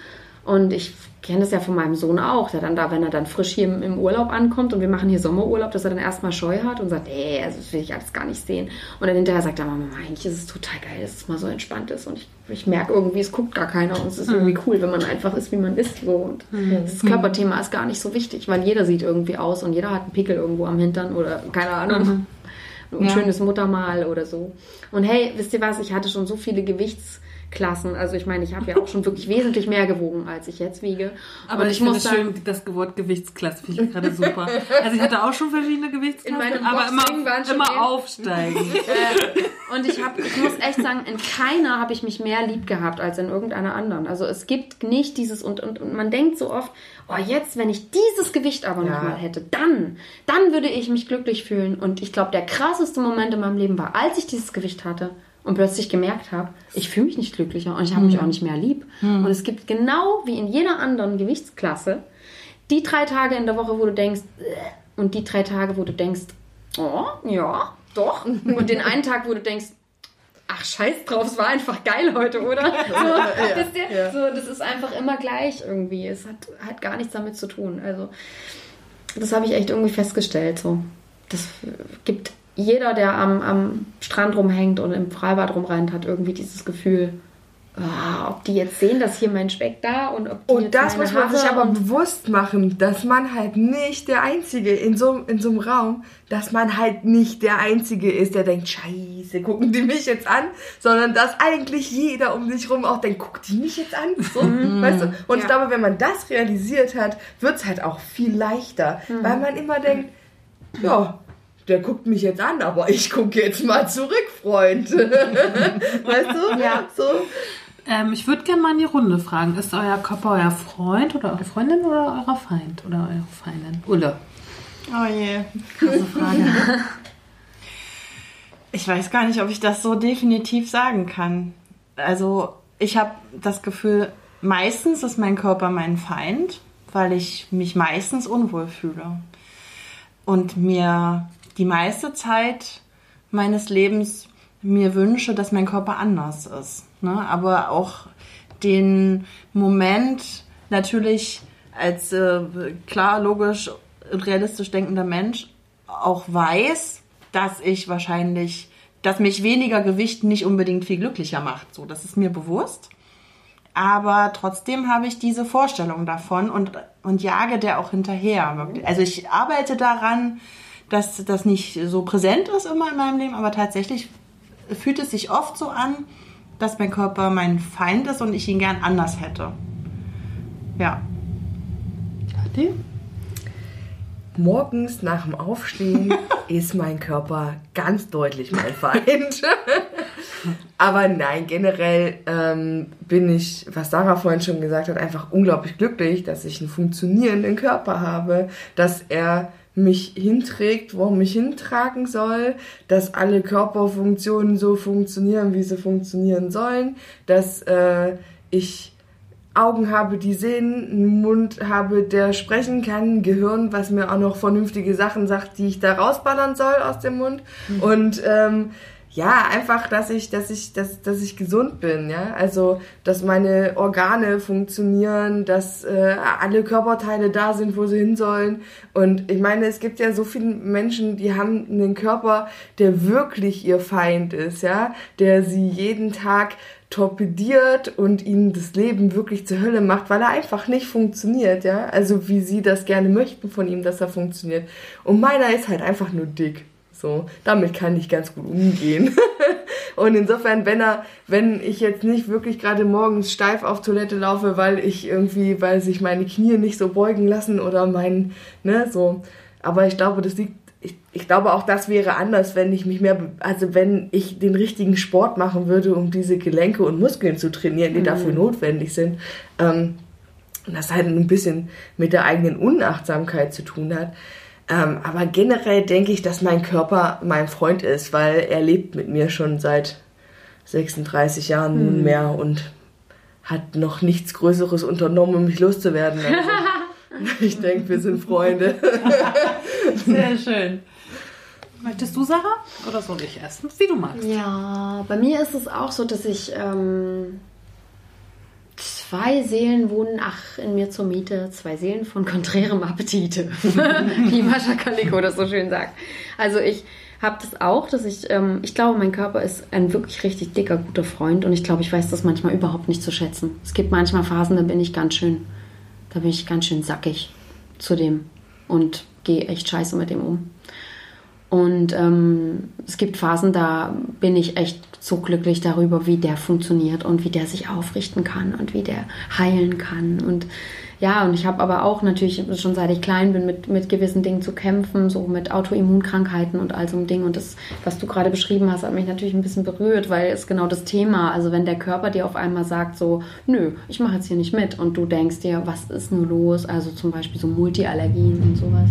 Und ich kenne das ja von meinem Sohn auch, der dann da, wenn er dann frisch hier im, im Urlaub ankommt und wir machen hier Sommerurlaub, dass er dann erstmal Scheu hat und sagt, ey, also das will ich alles gar nicht sehen. Und dann hinterher sagt er, Mama, eigentlich ist es total geil, dass es mal so entspannt ist. Und ich, ich merke irgendwie, es guckt gar keiner und es ist irgendwie cool, wenn man einfach ist, wie man ist. So. Und das Körperthema ist gar nicht so wichtig, weil jeder sieht irgendwie aus und jeder hat einen Pickel irgendwo am Hintern oder keine Ahnung. Ein Ja. schönes Muttermal oder so. Und hey, wisst ihr was, ich hatte schon so viele Gewichtsklassen. Also ich meine, ich habe ja auch schon [LAUGHS] wirklich wesentlich mehr gewogen, als ich jetzt wiege. Aber und ich, finde schön, das Wort Gewichtsklasse finde ich gerade super. [LAUGHS] Also ich hatte auch schon verschiedene Gewichtsklassen, aber immer, immer aufsteigen. [LAUGHS] Und ich habe, ich muss echt sagen, in keiner habe ich mich mehr lieb gehabt als in irgendeiner anderen. Also es gibt nicht dieses und, und, und man denkt so oft, oh jetzt, wenn ich dieses Gewicht aber noch Ja. mal hätte, dann, dann würde ich mich glücklich fühlen. Und ich glaube, der krasseste Moment in meinem Leben war, als ich dieses Gewicht hatte und plötzlich gemerkt habe, ich fühle mich nicht glücklicher und ich habe mich auch nicht mehr lieb. Und es gibt genau wie in jeder anderen Gewichtsklasse die drei Tage in der Woche, wo du denkst, "Äh", und die drei Tage, wo du denkst, oh, ja, doch. [LAUGHS] Und den einen Tag, wo du denkst, ach, scheiß drauf, es war einfach geil heute, oder? [LAUGHS] So, [LAUGHS] ihr? ja. so, das ist einfach immer gleich irgendwie. Es hat, hat gar nichts damit zu tun. Also, das habe ich echt irgendwie festgestellt. So. Das gibt jeder, der am, am Strand rumhängt und im Freibad rumrennt, hat irgendwie dieses Gefühl, ah, ob die jetzt sehen, dass hier mein Speck da und ob die Und das muss man sich aber bewusst machen, dass man halt nicht der Einzige in so, in so einem Raum, dass man halt nicht der Einzige ist, der denkt, scheiße, gucken die mich jetzt an, sondern dass eigentlich jeder um sich rum auch denkt, guckt die mich jetzt an? So, weißt du? Und ich Ja. glaube, wenn man das realisiert hat, wird es halt auch viel leichter, weil man immer denkt, ja, der guckt mich jetzt an, aber ich gucke jetzt mal zurück, Freund. [LAUGHS] weißt du? Ja. So. Ähm, ich würde gerne mal in die Runde fragen. Ist euer Körper euer Freund oder eure Freundin oder euer Feind? Oder eure Feindin? Ulle. Oh je. Krasse Frage. [LAUGHS] Ich weiß gar nicht, ob ich das so definitiv sagen kann. Also ich habe das Gefühl, meistens ist mein Körper mein Feind, weil ich mich meistens unwohl fühle. Und mir die meiste Zeit meines Lebens mir wünsche, dass mein Körper anders ist. Ne? Aber auch den Moment natürlich als äh, klar, logisch und realistisch denkender Mensch auch weiß, dass ich wahrscheinlich, dass mich weniger Gewicht nicht unbedingt viel glücklicher macht. So, das ist mir bewusst. Aber trotzdem habe ich diese Vorstellung davon und, und jage der auch hinterher. Also ich arbeite daran, dass das nicht so präsent ist immer in meinem Leben, aber tatsächlich fühlt es sich oft so an, dass mein Körper mein Feind ist und ich ihn gern anders hätte. Ja. Kathi? Morgens nach dem Aufstehen [LAUGHS] ist mein Körper ganz deutlich mein Feind. [LAUGHS] Aber nein, generell ähm, bin ich, was Sarah vorhin schon gesagt hat, einfach unglaublich glücklich, dass ich einen funktionierenden Körper habe, dass er mich hinträgt, wo mich hintragen soll, dass alle Körperfunktionen so funktionieren, wie sie funktionieren sollen, dass äh, ich Augen habe, die sehen, einen Mund habe, der sprechen kann, ein Gehirn, was mir auch noch vernünftige Sachen sagt, die ich da rausballern soll aus dem Mund. Und ähm, ja, einfach, dass ich, dass ich, dass, dass ich gesund bin, ja. Also, dass meine Organe funktionieren, dass äh, alle Körperteile da sind, wo sie hin sollen. Und ich meine, es gibt ja so viele Menschen, die haben einen Körper, der wirklich ihr Feind ist, ja, der sie jeden Tag torpediert und ihnen das Leben wirklich zur Hölle macht, weil er einfach nicht funktioniert, ja. Also wie sie das gerne möchten von ihm, dass er funktioniert. Und meiner ist halt einfach nur dick. So, damit kann ich ganz gut umgehen. [LAUGHS] und insofern, wenn er, wenn ich jetzt nicht wirklich gerade morgens steif auf Toilette laufe, weil ich irgendwie, weil sich meine Knie nicht so beugen lassen oder mein, ne, so. Aber ich glaube, das liegt, ich, ich glaube auch, das wäre anders, wenn ich mich mehr, also wenn ich den richtigen Sport machen würde, um diese Gelenke und Muskeln zu trainieren, die mhm. dafür notwendig sind. Ähm, und das halt ein bisschen mit der eigenen Unachtsamkeit zu tun hat. Ähm, aber generell denke ich, dass mein Körper mein Freund ist, weil er lebt mit mir schon seit 36 Jahren hm. nunmehr und hat noch nichts Größeres unternommen, um mich loszuwerden. Also, [LAUGHS] ich denke, wir sind Freunde. [LAUGHS] Sehr schön. Möchtest du, Sarah? Oder soll ich erst? Wie du magst. Ja, bei mir ist es auch so, dass ich ähm, Zwei Seelen wohnen, ach, in mir zur Miete, zwei Seelen von konträrem Appetite, [LAUGHS] wie Mascha Kaliko das so schön sagt. Also ich habe das auch, dass ich, ähm, ich glaube, mein Körper ist ein wirklich richtig dicker, guter Freund und ich glaube, ich weiß das manchmal überhaupt nicht zu schätzen. Es gibt manchmal Phasen, da bin ich ganz schön, da bin ich ganz schön sackig zu dem und gehe echt scheiße mit dem um. Und ähm, es gibt Phasen, da bin ich echt so glücklich darüber, wie der funktioniert und wie der sich aufrichten kann und wie der heilen kann. Und ja, und ich habe aber auch natürlich schon seit ich klein bin mit, mit gewissen Dingen zu kämpfen, so mit Autoimmunkrankheiten und all so einem Ding. Und das, was du gerade beschrieben hast, hat mich natürlich ein bisschen berührt, weil es genau das Thema, also wenn der Körper dir auf einmal sagt so, nö, ich mache jetzt hier nicht mit und du denkst dir, was ist nur los? Also zum Beispiel so Multiallergien und sowas.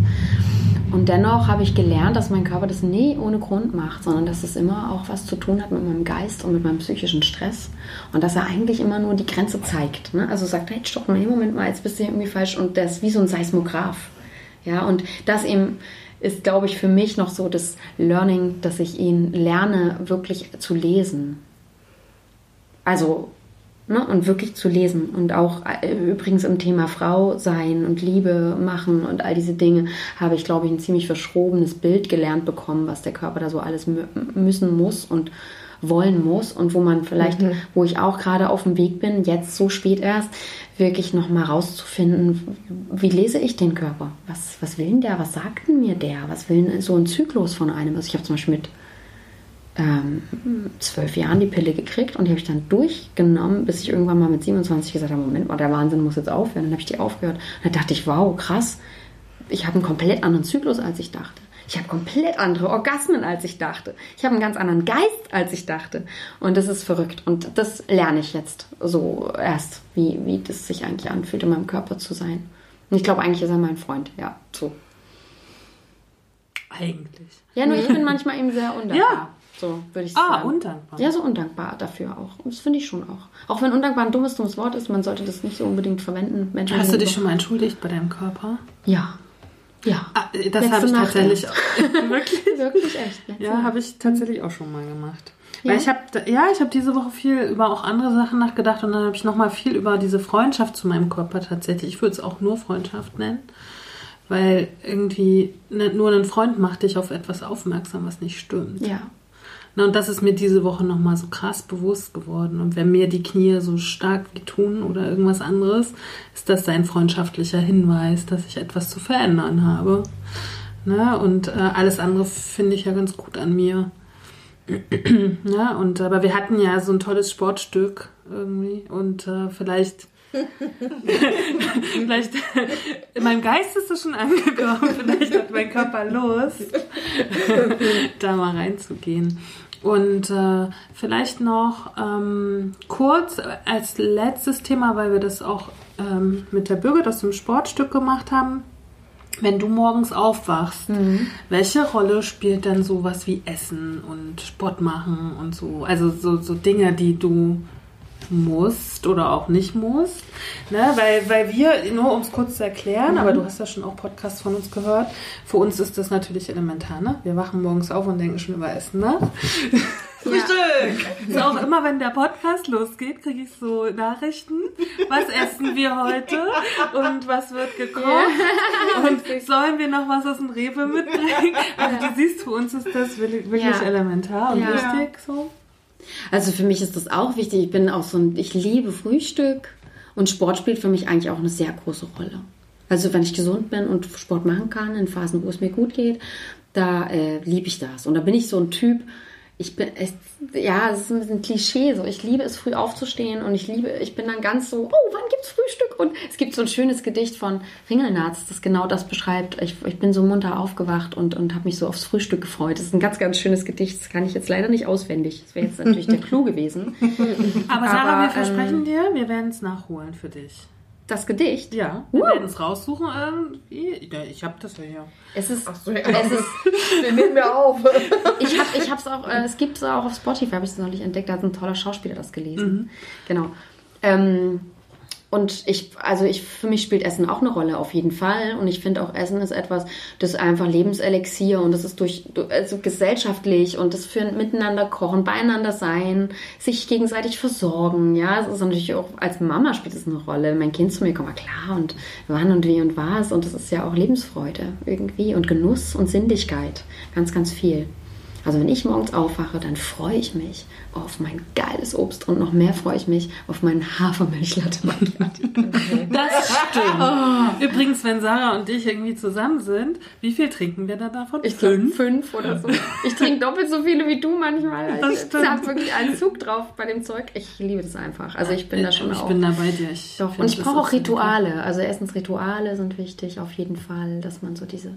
Und dennoch habe ich gelernt, dass mein Körper das nie ohne Grund macht, sondern dass es immer auch was zu tun hat mit meinem Geist und mit meinem psychischen Stress. Und dass er eigentlich immer nur die Grenze zeigt. Ne? Also sagt, hey, stopp mal, Moment mal, jetzt bist du hier irgendwie falsch. Und der ist wie so ein Seismograph. Ja, und das eben ist, glaube ich, für mich noch so das Learning, dass ich ihn lerne, wirklich zu lesen. Also Ne, und wirklich zu lesen. Und auch äh, übrigens im Thema Frau sein und Liebe machen und all diese Dinge habe ich, glaube ich, ein ziemlich verschrobenes Bild gelernt bekommen, was der Körper da so alles müssen muss und wollen muss und wo man vielleicht, mhm. wo ich auch gerade auf dem Weg bin, jetzt so spät erst, wirklich nochmal rauszufinden, wie lese ich den Körper? Was, was will denn der? Was sagt denn mir der? Was will denn so ein Zyklus von einem? Also ich habe zum Beispiel mit ähm, zwölf Jahren die Pille gekriegt und die habe ich dann durchgenommen, bis ich irgendwann mal mit 27 gesagt habe, Moment mal, der Wahnsinn muss jetzt aufhören. Dann habe ich die aufgehört. Und dann dachte ich, wow, krass, ich habe einen komplett anderen Zyklus, als ich dachte. Ich habe komplett andere Orgasmen, als ich dachte. Ich habe einen ganz anderen Geist, als ich dachte. Und das ist verrückt. Und das lerne ich jetzt so erst, wie, wie das sich eigentlich anfühlt, in meinem Körper zu sein. Und ich glaube, eigentlich ist er mein Freund. Ja, so. Eigentlich. Ja, nur ich bin [LAUGHS] manchmal eben sehr undankbar. Ja. So würde ich ah, sagen. Ah, undankbar. Ja, so undankbar dafür auch. Das finde ich schon auch. Auch wenn undankbar ein dummes, dummes Wort ist, man sollte das nicht so unbedingt verwenden. Menschen Hast du dich schon mal entschuldigt bei deinem Körper? Ja. Ja. Ah, das habe ich tatsächlich auch. [LAUGHS] wirklich? Wirklich echt. ja, habe ich tatsächlich auch schon mal gemacht. Ja? Weil ich habe ja, ich habe diese Woche viel über auch andere Sachen nachgedacht und dann habe ich noch mal viel über diese Freundschaft zu meinem Körper tatsächlich. Ich würde es auch nur Freundschaft nennen, weil irgendwie ne, nur ein Freund macht dich auf etwas aufmerksam, was nicht stimmt. Ja. Na, und das ist mir diese Woche nochmal so krass bewusst geworden. Und wenn mir die Knie so stark wie tun oder irgendwas anderes, ist das ein freundschaftlicher Hinweis, dass ich etwas zu verändern habe. Na, und äh, alles andere finde ich ja ganz gut an mir. [CLEARS THROAT] ja, und aber wir hatten ja so ein tolles Sportstück irgendwie und äh, vielleicht [LAUGHS] vielleicht in meinem Geist ist es schon angekommen, [LAUGHS] vielleicht hat mein Körper Lust, [LAUGHS] da mal reinzugehen. Und äh, vielleicht noch ähm, kurz als letztes Thema, weil wir das auch ähm, mit der Bürger aus dem Sportstück gemacht haben. Wenn du morgens aufwachst, mhm. welche Rolle spielt dann sowas wie Essen und Sport machen und so? Also so, so Dinge, die du musst oder auch nicht musst. Ne? Weil, weil wir, nur um es kurz zu erklären, aber du hast ja schon auch Podcasts von uns gehört, für uns ist das natürlich elementar. Ne? Wir wachen morgens auf und denken schon über Essen nach. [LAUGHS] Frühstück! So auch immer, wenn der Podcast losgeht, kriege ich so Nachrichten. Was essen wir heute? Und was wird gekocht? Und sollen wir noch was aus dem Rewe mitbringen? Also du siehst, für uns ist das wirklich, Ja. elementar und Ja. wichtig. So. Also für mich ist das auch wichtig. Ich bin auch so ein, ich liebe Frühstück und Sport spielt für mich eigentlich auch eine sehr große Rolle. Also wenn ich gesund bin und Sport machen kann in Phasen, wo es mir gut geht, da äh, liebe ich das. Und da bin ich so ein Typ. Ich bin, es, ja, es ist ein bisschen Klischee so. Ich liebe es, früh aufzustehen und ich liebe, ich bin dann ganz so, oh, wann gibt's Frühstück? Und es gibt so ein schönes Gedicht von Ringelnatz, das genau das beschreibt. Ich, ich bin so munter aufgewacht und, und habe mich so aufs Frühstück gefreut. Das ist ein ganz, ganz schönes Gedicht. Das kann ich jetzt leider nicht auswendig. Das wäre jetzt natürlich der [LAUGHS] Clou gewesen. Aber Sarah, Aber, wir versprechen dir, wir werden es nachholen für dich. Das Gedicht. Ja, wir werden es raussuchen irgendwie. Ich habe das ja hier. Es ist, So, ja. es ist [LAUGHS] Den nehmen wir auf. ich habe ich hab's auch, äh, es gibt es auch auf Spotify, habe ich es neulich entdeckt, da hat ein toller Schauspieler das gelesen. Genau. Ähm, und ich, also ich, für mich spielt Essen auch eine Rolle, auf jeden Fall. Und ich finde auch Essen ist etwas, das ist einfach Lebenselixier und das ist durch, du- also gesellschaftlich und das für miteinander kochen, beieinander sein, sich gegenseitig versorgen. Ja, es ist natürlich auch, als Mama spielt es eine Rolle. Mein Kind zu mir kommt, klar, und wann und wie und was. Und das ist ja auch Lebensfreude irgendwie und Genuss und Sinnlichkeit. Ganz, ganz viel. Also wenn ich morgens aufwache, dann freue ich mich auf mein geiles Obst und noch mehr freue ich mich auf meinen Hafermilchlatte Macchiato. [LAUGHS] Das stimmt. Übrigens, wenn Sarah und ich irgendwie zusammen sind, wie viel trinken wir da davon? Ich glaube fünf oder so. Ich trinke doppelt so viele wie du manchmal. Das ich habe wirklich einen Zug drauf bei dem Zeug. Ich liebe das einfach. Also ich bin da schon ich auch. bin da bei dir. Ich Doch, und ich brauche auch. Rituale. Also Essensrituale sind wichtig, auf jeden Fall, dass man so diese,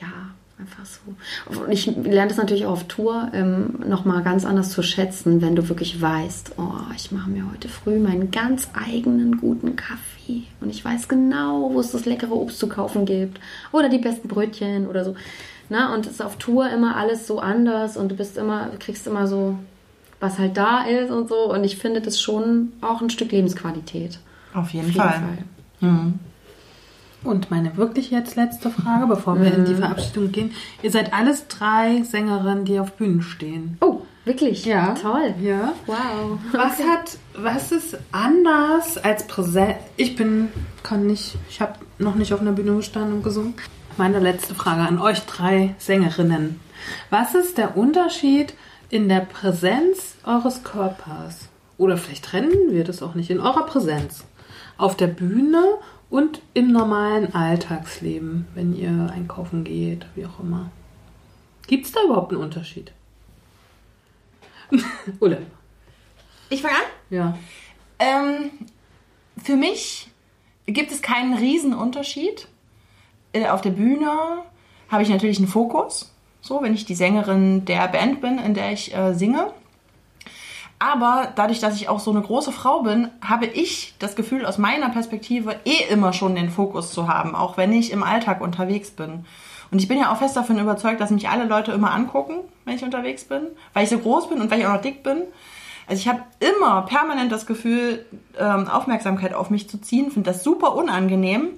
ja, einfach so. Und ich lerne das natürlich auch auf Tour ähm, nochmal ganz anders zu schätzen, wenn du wirklich weißt, oh, ich mache mir heute früh meinen ganz eigenen guten Kaffee und ich weiß genau, wo es das leckere Obst zu kaufen gibt oder die besten Brötchen oder so. Na, und es ist auf Tour immer alles so anders und du bist immer, kriegst immer so, was halt da ist und so. Und ich finde das schon auch ein Stück Lebensqualität. Auf jeden, Auf jeden Fall. Fall. Und meine wirklich jetzt letzte Frage, bevor wir Mhm. in die Verabschiedung gehen. Ihr seid alles drei Sängerinnen, die auf Bühnen stehen. Oh, wirklich? Ja. Toll. Ja. Wow. Was hat, was ist anders als Präsenz? Ich bin, kann nicht, ich habe noch nicht auf einer Bühne gestanden und gesungen. Meine letzte Frage an euch drei Sängerinnen. Was ist der Unterschied in der Präsenz eures Körpers? Oder vielleicht trennen wir das auch nicht, in eurer Präsenz. Auf der Bühne und im normalen Alltagsleben, wenn ihr einkaufen geht, wie auch immer. Gibt es da überhaupt einen Unterschied? [LAUGHS] Ulle. Ich fange an? Ja. Ähm, für mich gibt es keinen Riesenunterschied. Äh, Auf der Bühne habe ich natürlich einen Fokus, so wenn ich die Sängerin der Band bin, in der ich äh, singe. Aber dadurch, dass ich auch so eine große Frau bin, habe ich das Gefühl, aus meiner Perspektive eh immer schon den Fokus zu haben, auch wenn ich im Alltag unterwegs bin. Und ich bin ja auch fest davon überzeugt, dass mich alle Leute immer angucken, wenn ich unterwegs bin, weil ich so groß bin und weil ich auch noch dick bin. Also ich habe immer permanent das Gefühl, ähm, Aufmerksamkeit auf mich zu ziehen, finde das super unangenehm.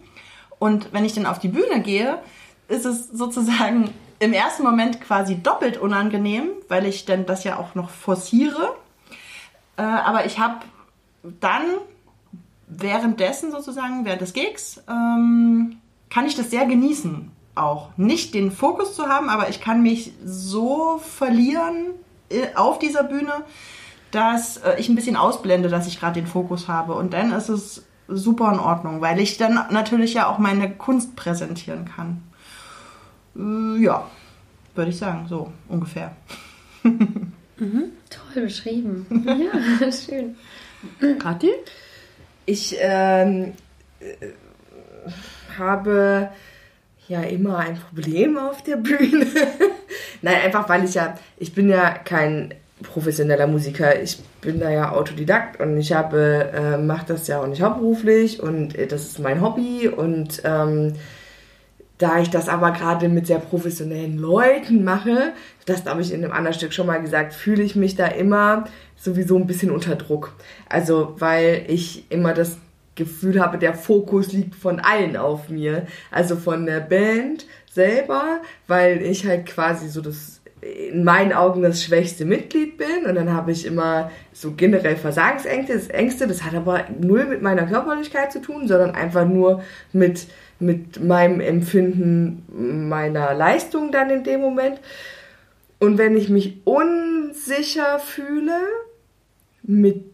Und wenn ich dann auf die Bühne gehe, ist es sozusagen im ersten Moment quasi doppelt unangenehm, weil ich dann das ja auch noch forciere. Äh, aber ich habe dann währenddessen sozusagen, während des Gigs, ähm, kann ich das sehr genießen auch. Nicht den Fokus zu haben, aber ich kann mich so verlieren äh, auf dieser Bühne, dass äh, ich ein bisschen ausblende, dass ich gerade den Fokus habe. Und dann ist es super in Ordnung, weil ich dann natürlich ja auch meine Kunst präsentieren kann. Äh, ja, würde ich sagen, so ungefähr. [LAUGHS] Toll beschrieben. [LAUGHS] Ja, [LAUGHS] schön. Kathi? Ich ähm, äh, habe ja immer ein Problem auf der Bühne. [LAUGHS] Nein, einfach weil ich ja, ich bin ja kein professioneller Musiker. Ich bin da ja Autodidakt und ich habe, äh, mache das ja auch nicht hauptberuflich und äh, das ist mein Hobby und ähm, da ich das aber gerade mit sehr professionellen Leuten mache, das habe ich in einem anderen Stück schon mal gesagt, fühle ich mich da immer sowieso ein bisschen unter Druck. Also, weil ich immer das Gefühl habe, der Fokus liegt von allen auf mir. Also von der Band selber, weil ich halt quasi so das in meinen Augen das schwächste Mitglied bin und dann habe ich immer so generell Versagensängste, das Ängste, das hat aber null mit meiner Körperlichkeit zu tun, sondern einfach nur mit, mit meinem Empfinden meiner Leistung dann in dem Moment. Und wenn ich mich unsicher fühle mit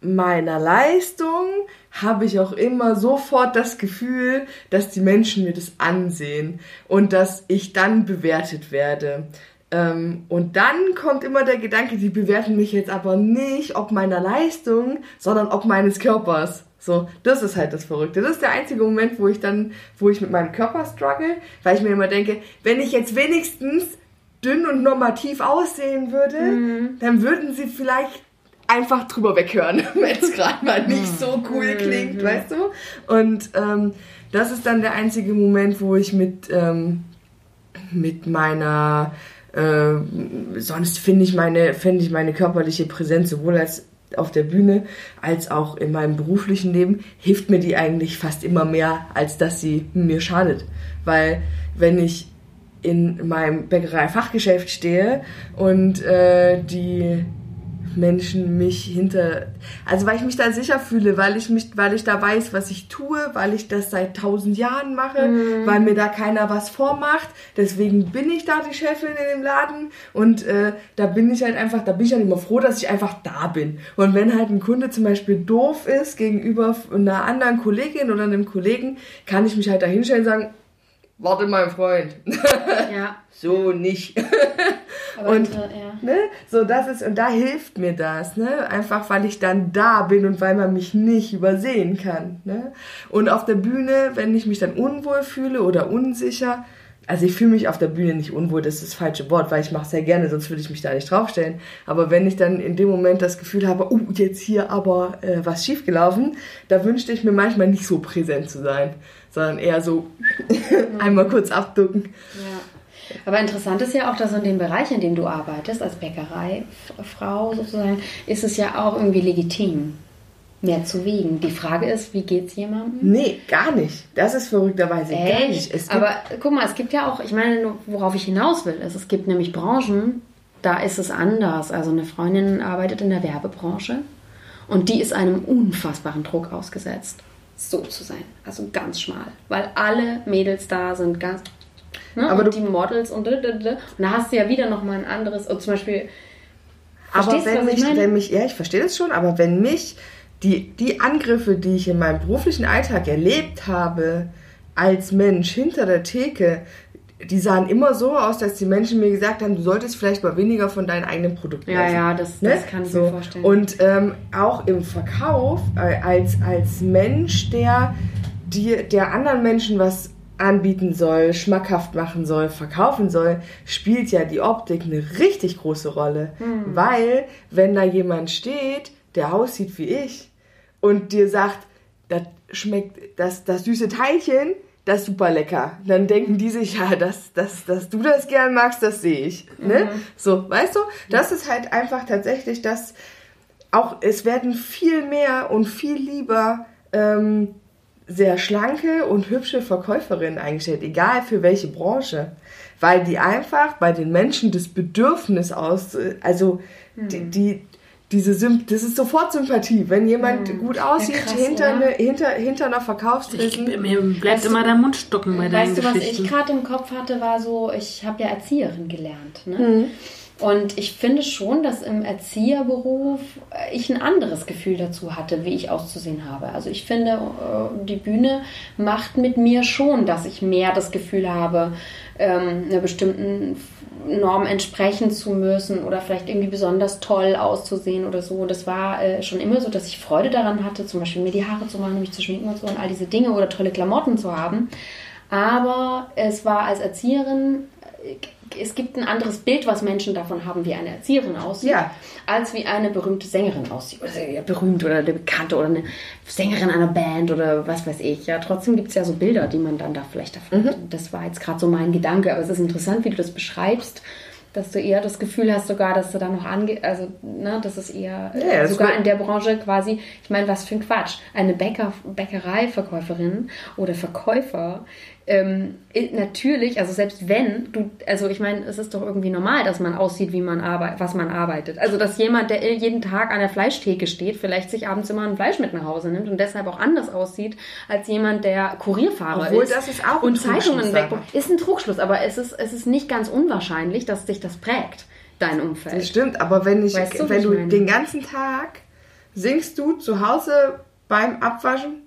meiner Leistung, habe ich auch immer sofort das Gefühl, dass die Menschen mir das ansehen und dass ich dann bewertet werde. Ähm, und dann kommt immer der Gedanke, die bewerten mich jetzt aber nicht ob meiner Leistung, sondern ob meines Körpers. So, das ist halt das Verrückte. Das ist der einzige Moment, wo ich dann, wo ich mit meinem Körper struggle, weil ich mir immer denke, wenn ich jetzt wenigstens dünn und normativ aussehen würde, mhm. dann würden sie vielleicht einfach drüber weghören, [LAUGHS] wenn es gerade mal nicht so cool mhm. klingt, mhm. weißt du? Und ähm, das ist dann der einzige Moment, wo ich mit, ähm, mit meiner äh, sonst finde ich meine finde ich meine körperliche Präsenz sowohl als auf der Bühne als auch in meinem beruflichen Leben hilft mir die eigentlich fast immer mehr, als dass sie mir schadet. Weil wenn ich in meinem Bäckerei-Fachgeschäft stehe und äh, die Menschen mich hinter, also weil ich mich da sicher fühle, weil ich mich, weil ich da weiß, was ich tue, weil ich das seit tausend Jahren mache, mhm. weil mir da keiner was vormacht. Deswegen bin ich da die Chefin in dem Laden und äh, da bin ich halt einfach, da bin ich dann immer froh, dass ich einfach da bin. Und wenn halt ein Kunde zum Beispiel doof ist gegenüber einer anderen Kollegin oder einem Kollegen, kann ich mich halt da hinstellen und sagen, warte mein Freund. [LAUGHS] Ja. so nicht. und ja. ne, so das ist und da hilft mir das, ne? Einfach weil ich dann da bin und weil man mich nicht übersehen kann, ne? Und auf der Bühne, wenn ich mich dann unwohl fühle oder unsicher, also ich fühle mich auf der Bühne nicht unwohl, das ist das falsche Wort, weil ich mache sehr gerne, sonst würde ich mich da nicht draufstellen. Aber wenn ich dann in dem Moment das Gefühl habe, oh, jetzt hier aber äh, was schiefgelaufen, da wünschte ich mir manchmal nicht so präsent zu sein, sondern eher so [LAUGHS] einmal kurz abducken. Ja. Aber interessant ist ja auch, dass in dem Bereich, in dem du arbeitest, als Bäckereifrau sozusagen, ist es ja auch irgendwie legitim, mehr zu wiegen. Die Frage ist, wie geht es jemandem? Nee, gar nicht. Das ist verrückterweise Echt? gar nicht. Aber guck mal, es gibt ja auch, ich meine, worauf ich hinaus will, ist, es gibt nämlich Branchen, da ist es anders. Also eine Freundin arbeitet in der Werbebranche und die ist einem unfassbaren Druck ausgesetzt, so zu sein. Also ganz schmal. Weil alle Mädels da sind ganz Ne? Aber und die Models und, und da hast du ja wieder nochmal ein anderes, und zum Beispiel. Aber wenn mich, wenn mich, ja, ich verstehe das schon, aber wenn mich die, die Angriffe, die ich in meinem beruflichen Alltag erlebt habe, als Mensch hinter der Theke, die sahen immer so aus, dass die Menschen mir gesagt haben, du solltest vielleicht mal weniger von deinen eigenen Produkten ja, essen. Ja, ja, das, ne? das kann ich so. mir vorstellen. Und ähm, auch im Verkauf, äh, als, als Mensch, der, die, der anderen Menschen was anbieten soll, schmackhaft machen soll, verkaufen soll, spielt ja die Optik eine richtig große Rolle. Mhm. Weil, wenn da jemand steht, der aussieht wie ich und dir sagt, das schmeckt, das, das süße Teilchen, das ist super lecker. Dann denken die sich, ja, dass, dass, dass du das gern magst, das sehe ich. Ne? Mhm. So, weißt du, das ist halt einfach tatsächlich das, auch, es werden viel mehr und viel lieber ähm, sehr schlanke und hübsche Verkäuferinnen eingestellt, egal für welche Branche, weil die einfach bei den Menschen das Bedürfnis aus, also hm. die, die diese Symp das ist sofort Sympathie, wenn jemand hm. gut aussieht ja, krass, hinter, eine, hinter, hinter einer Verkaufsrissen. Mir bleibt immer der Mund stocken bei deinen Weißt du, was ich gerade im Kopf hatte, war so, ich habe ja Erzieherin gelernt. Ne? Hm. Und ich finde schon, dass im Erzieherberuf ich ein anderes Gefühl dazu hatte, wie ich auszusehen habe. Also ich finde, äh, die Bühne macht mit mir schon, dass ich mehr das Gefühl habe, ähm, einer bestimmten Norm entsprechen zu müssen oder vielleicht irgendwie besonders toll auszusehen oder so. Das war äh, schon immer so, dass ich Freude daran hatte, zum Beispiel mir die Haare zu machen, mich zu schminken und so und all diese Dinge oder tolle Klamotten zu haben. Aber es war als Erzieherin äh, es gibt ein anderes Bild, was Menschen davon haben, wie eine Erzieherin aussieht, ja. als wie eine berühmte Sängerin aussieht. Oder ja, berühmt oder eine Bekannte oder eine Sängerin einer Band oder was weiß ich. Ja, trotzdem gibt es ja so Bilder, die man dann da vielleicht davon mhm. hat. Das war jetzt gerade so mein Gedanke, aber es ist interessant, wie du das beschreibst, Dass du eher das Gefühl hast sogar, dass du da noch ange... Also, ne, das ist eher... Ja, sogar in der Branche quasi... Ich meine, was für ein Quatsch. Eine Bäcker, Bäckereiverkäuferin oder Verkäufer... Ähm, natürlich, also selbst wenn du, also ich meine, es ist doch irgendwie normal, dass man aussieht, wie man arbeitet, was man arbeitet. Also dass jemand, der jeden Tag an der Fleischtheke steht, vielleicht sich abends immer ein Fleisch mit nach Hause nimmt und deshalb auch anders aussieht als jemand, der Kurierfahrer Obwohl, ist. das ist auch ein und Zeitungen Trugschluss, weg. aber. Ist ein Trugschluss, aber es ist, es ist nicht ganz unwahrscheinlich, dass dich das prägt, dein Das Umfeld. stimmt, aber wenn ich, Weißt du, wenn du meine? den ganzen Tag singst du zu Hause beim Abwaschen?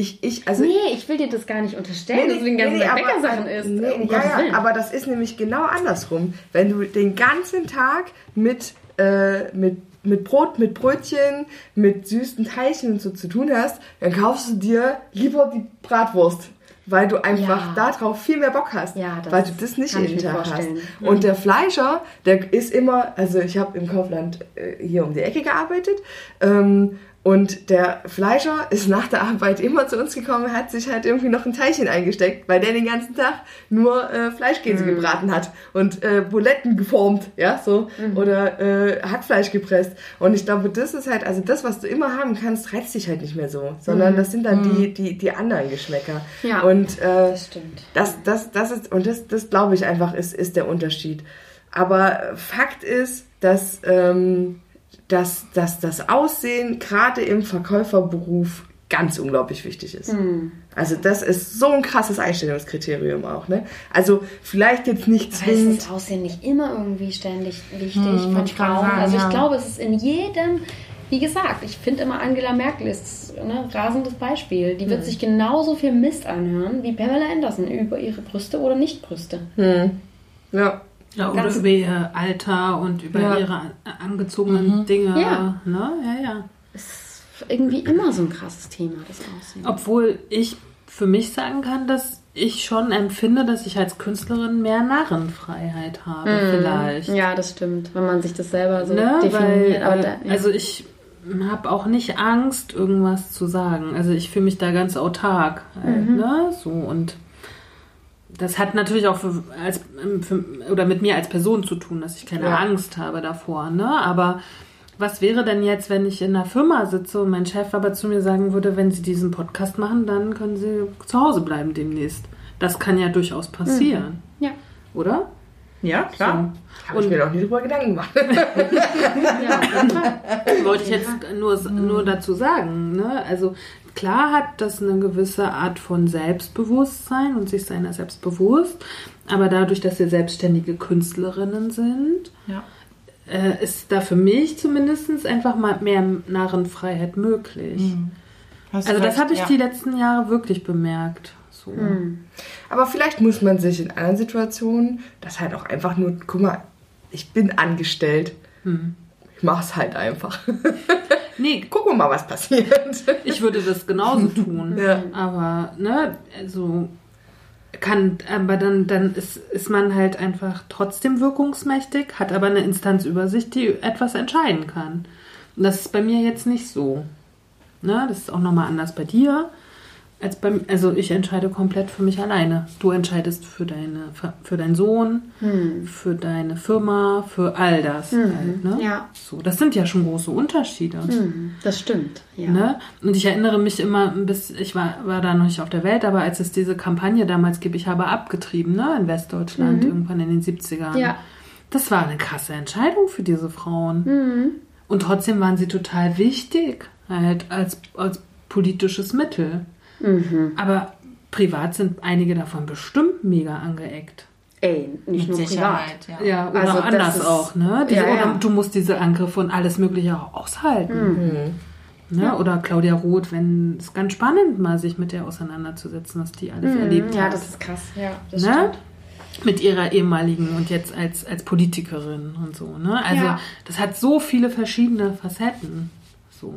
Ich, ich, also Nee, ich will dir das gar nicht unterstellen, dass du den ganzen Tag aber- Bäckersachen isst. Nee, um ja, ja, aber das ist nämlich genau andersrum. Wenn du den ganzen Tag mit, äh, mit, mit Brot, mit Brötchen, mit süßen Teilchen und so zu tun hast, dann kaufst du dir lieber die Bratwurst. Weil du einfach Ja. darauf viel mehr Bock hast. Ja, weil du das nicht jeden Tag hast. vorstellen. Und der Fleischer, der ist immer, also ich habe im Kaufland äh, hier um die Ecke gearbeitet. Ähm, und der Fleischer ist nach der Arbeit immer zu uns gekommen, hat sich halt irgendwie noch ein Teilchen eingesteckt, weil der den ganzen Tag nur äh, Fleischkäse gebraten hat und äh, Buletten geformt, ja, so, oder äh, Hackfleisch gepresst. Und ich glaube, das ist halt, also das, was du immer haben kannst, reizt dich halt nicht mehr so, sondern das sind dann die, die, die anderen Geschmäcker. Ja. Und äh, das stimmt. das, das, das ist, und das, das glaube ich einfach, ist, ist der Unterschied. Aber Fakt ist, dass, ähm, dass, dass das Aussehen gerade im Verkäuferberuf ganz unglaublich wichtig ist. Hm. Also das ist so ein krasses Einstellungskriterium auch. Ne? Also vielleicht jetzt nicht Aber ist zwingend. das Aussehen nicht immer irgendwie ständig wichtig Hm, von Frauen? sagen, also ich ja. glaube, es ist in jedem, wie gesagt, ich finde immer Angela Merkel ist ne, rasendes Beispiel. Die Hm. wird sich genauso viel Mist anhören wie Pamela Anderson über ihre Brüste oder Nicht-Brüste. Ja. Ja, oder über ihr Alter und über Ja. ihre an- angezogenen Dinge. Ja. Ne? ja, ja. Es ist irgendwie immer so ein krasses Thema, das Aussehen. Obwohl ich für mich sagen kann, dass ich schon empfinde, dass ich als Künstlerin mehr Narrenfreiheit habe, vielleicht. Ja, das stimmt, wenn man sich das selber so ne? definiert. Weil, aber äh, ja. Also ich habe auch nicht Angst, irgendwas zu sagen. Also ich fühle mich da ganz autark. Halt, Mhm. ne? So und das hat natürlich auch für, als, für, oder mit mir als Person zu tun, dass ich keine Ja. Angst habe davor. Ne? Aber was wäre denn jetzt, wenn ich in einer Firma sitze und mein Chef aber zu mir sagen würde, wenn Sie diesen Podcast machen, dann können Sie zu Hause bleiben demnächst. Das kann ja durchaus passieren, ja. oder? Ja, klar. Habe ich mir noch nie drüber Gedanken gemacht. [LAUGHS] wollte ich jetzt nur, nur dazu sagen. Ne? Also klar hat das eine gewisse Art von Selbstbewusstsein und sich seiner selbst bewusst, aber dadurch, dass wir selbstständige Künstlerinnen sind, Ja. äh, ist da für mich zumindest einfach mal mehr Narrenfreiheit möglich. Du Also das habe ich ja. die letzten Jahre wirklich bemerkt. So. Aber vielleicht muss man sich in anderen Situationen das halt auch einfach nur, guck mal, ich bin angestellt. Ich mach's halt einfach. [LAUGHS] Nee, Gucken wir mal, was passiert. Ich würde das genauso [LAUGHS] tun. Ja. Aber, ne, also kann, aber dann, dann ist, ist man halt einfach trotzdem wirkungsmächtig, hat aber eine Instanz über sich, die etwas entscheiden kann. Und das ist bei mir jetzt nicht so. Ne, das ist auch nochmal anders bei dir. Als bei, also ich entscheide komplett für mich alleine. Du entscheidest für deine, für deinen Sohn, für deine Firma, für all das. Halt, ne? Ja. So, das sind ja schon große Unterschiede. Hm, das stimmt. Ja. Ne? Und ich erinnere mich immer ein bisschen, ich war, war da noch nicht auf der Welt, aber als es diese Kampagne damals gibt, ich habe abgetrieben, ne, in Westdeutschland, irgendwann in den 70ern. Ja. Das war eine krasse Entscheidung für diese Frauen. Und trotzdem waren sie total wichtig, halt als, als politisches Mittel. Aber privat sind einige davon bestimmt mega angeeckt. Ey, nicht Mit nur Sicherheit, privat. ja. Ja, oder Also anders ist- auch, ne? Diese, Ja, ja. Oder du musst diese Angriffe und alles Mögliche auch aushalten. Ne? Oder Claudia Roth, wenn es ganz spannend mal sich mit der auseinanderzusetzen, was die alles erlebt Ja, hat. das ist krass. Ja, das ne? stimmt. Mit ihrer ehemaligen und jetzt als, als Politikerin und so. Ne? Also Ja. das hat so viele verschiedene Facetten. So.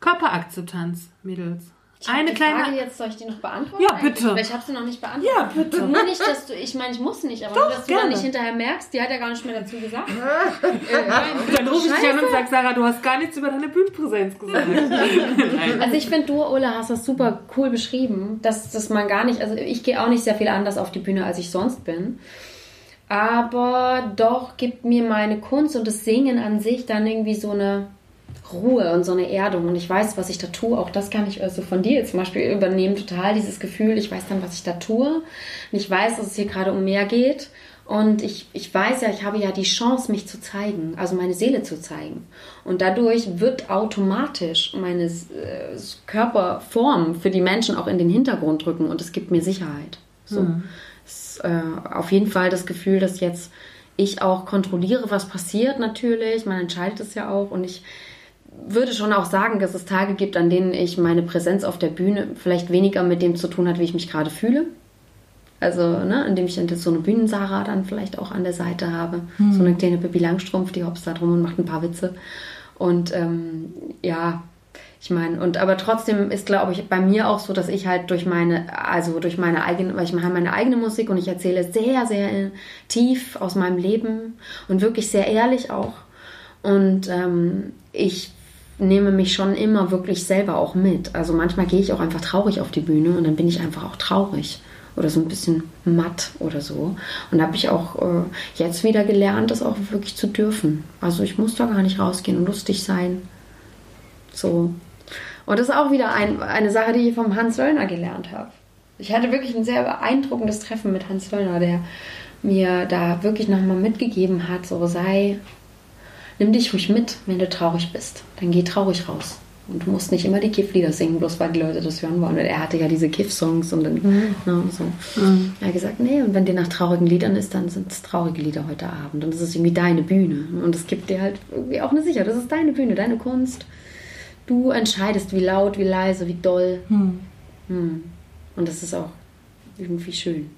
Körperakzeptanz, Mädels. Ich Eine die kleine. Frage jetzt, soll ich die noch beantworten? Ja, eigentlich? bitte. Weil ich habe sie noch nicht beantwortet. Ja, bitte. Nur nicht, dass du, ich meine, ich muss nicht, aber nur, dass du dann nicht hinterher merkst, die hat ja gar nicht mehr dazu gesagt. [LAUGHS] Dann rufe ich dich an und sage, Sarah, du hast gar nichts über deine Bühnenpräsenz gesagt. [LAUGHS] Also ich finde, du, Ole, hast das super cool beschrieben, dass, dass man gar nicht, also ich gehe auch nicht sehr viel anders auf die Bühne, als ich sonst bin. aber doch gibt mir meine Kunst und das Singen an sich dann irgendwie so eine Ruhe und so eine Erdung. Und ich weiß, was ich da tue. Auch das kann ich also von dir zum Beispiel übernehmen, total dieses Gefühl. Ich weiß dann, was ich da tue. Und ich weiß, dass es hier gerade um mehr geht. Und ich, ich weiß ja, ich habe ja die Chance, mich zu zeigen, also meine Seele zu zeigen. Und dadurch wird automatisch meine äh, Körperform für die Menschen auch in den Hintergrund rücken und es gibt mir Sicherheit. So. Mhm. Es, äh, auf jeden Fall das Gefühl, dass jetzt ich auch kontrolliere, was passiert natürlich. Man entscheidet es ja auch und ich würde schon auch sagen, dass es Tage gibt, an denen ich meine Präsenz auf der Bühne vielleicht weniger mit dem zu tun hat, wie ich mich gerade fühle. Also, ne, indem ich dann so eine Bühnensara dann vielleicht auch an der Seite habe. Hm. So eine kleine Pippi Langstrumpf, die hopst da drum und macht ein paar Witze. Und ähm, ja, ich meine, und aber trotzdem ist, glaube ich, bei mir auch so, dass ich halt durch meine, also durch meine eigene, weil ich mache meine eigene Musik und ich erzähle sehr, sehr tief aus meinem Leben und wirklich sehr ehrlich auch. Und ähm, ich nehme mich schon immer wirklich selber auch mit. Also manchmal gehe ich auch einfach traurig auf die Bühne und dann bin ich einfach auch traurig oder so ein bisschen matt oder so. Und da habe ich auch äh, jetzt wieder gelernt, das auch wirklich zu dürfen. Also ich muss da gar nicht rausgehen und lustig sein. So. Und das ist auch wieder ein, eine Sache, die ich vom Hans Löllner gelernt habe. Ich hatte wirklich ein sehr beeindruckendes Treffen mit Hans Löllner, der mir da wirklich nochmal mitgegeben hat, so sei, nimm dich ruhig mit, wenn du traurig bist. Dann geh traurig raus. Und du musst nicht immer die Kiff-Lieder singen, bloß weil die Leute das hören wollen. Und er hatte ja diese Kiff-Songs und dann mhm. ne, so. Mhm. Er hat gesagt, nee, und wenn dir nach traurigen Liedern ist, dann sind es traurige Lieder heute Abend. Und das ist irgendwie deine Bühne. Und es gibt dir halt irgendwie auch eine Sicherheit. Das ist deine Bühne, deine Kunst. Du entscheidest, wie laut, wie leise, wie doll. Mhm. Mhm. Und das ist auch irgendwie schön.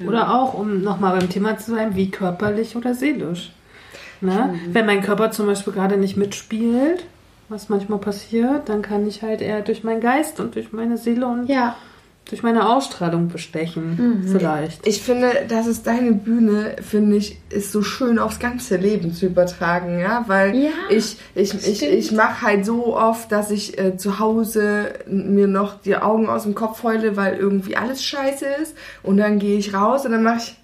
Ja. Oder auch, um nochmal beim Thema zu sein, wie körperlich oder seelisch. Ne? Mhm. Wenn mein Körper zum Beispiel gerade nicht mitspielt, was manchmal passiert, dann kann ich halt eher durch meinen Geist und durch meine Seele und ja. durch meine Ausstrahlung bestechen, mhm. vielleicht. Ich finde, das ist deine Bühne, finde ich, ist so schön aufs ganze Leben zu übertragen, ja, weil ja, ich, ich, ich, ich mache halt so oft, dass ich äh, zu Hause mir noch die Augen aus dem Kopf heule, weil irgendwie alles scheiße ist und dann gehe ich raus und dann mache ich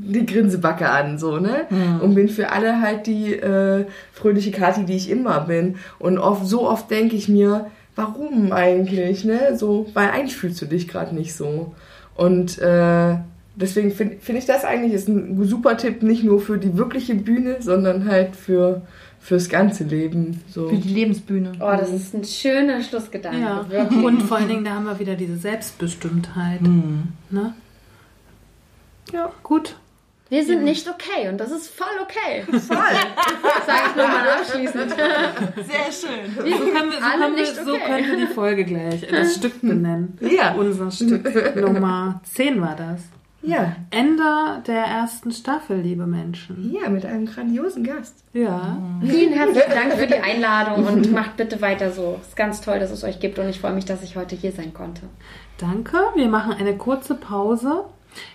die Grinsebacke an, so, ne? Mhm. Und bin für alle halt die äh, fröhliche Kati, die ich immer bin. Und oft, so oft denke ich mir, warum eigentlich, ne? So, weil eigentlich fühlst du dich gerade nicht so. Und äh, deswegen finde find ich das eigentlich ist ein super Tipp, nicht nur für die wirkliche Bühne, sondern halt für fürs ganze Leben. So. Für die Lebensbühne. Oh, das ist ein schöner Schlussgedanke. Ja. Und vor allen Dingen, da haben wir wieder diese Selbstbestimmtheit. Mhm. Ne? Ja, gut. Wir sind nicht okay und das ist voll okay. [LAUGHS] Voll. [LAUGHS] Sag ich nur mal abschließend. Sehr schön. Wir so können wir, so alle können wir, okay. so können wir die Folge gleich, das Stück benennen. Ja. Unser Stück Nummer 10 war das. Ja. Ende der ersten Staffel, liebe Menschen. Ja, mit einem grandiosen Gast. Ja. Vielen herzlichen Dank für die Einladung und macht bitte weiter so. Es ist ganz toll, dass es euch gibt und ich freue mich, dass ich heute hier sein konnte. Danke. Wir machen eine kurze Pause.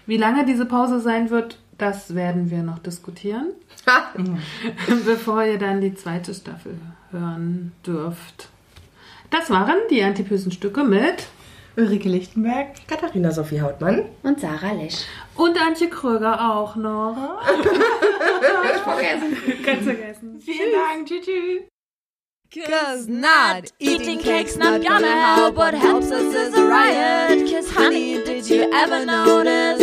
Wie lange diese Pause sein wird, das werden wir noch diskutieren, [LAUGHS] bevor ihr dann die zweite Staffel hören dürft. Das waren die antipösen Stücke mit Ulrike Lichtenberg, Katharina Sophie Hautmann und Sarah Lesch. Und Antje Kröger auch noch. Ganz [LAUGHS] vergessen. Ganz vergessen. Vielen Dank. Tschüss. tschüss. Cause not eating cake's not gonna help. What helps us is a riot. Cause honey, did you ever notice?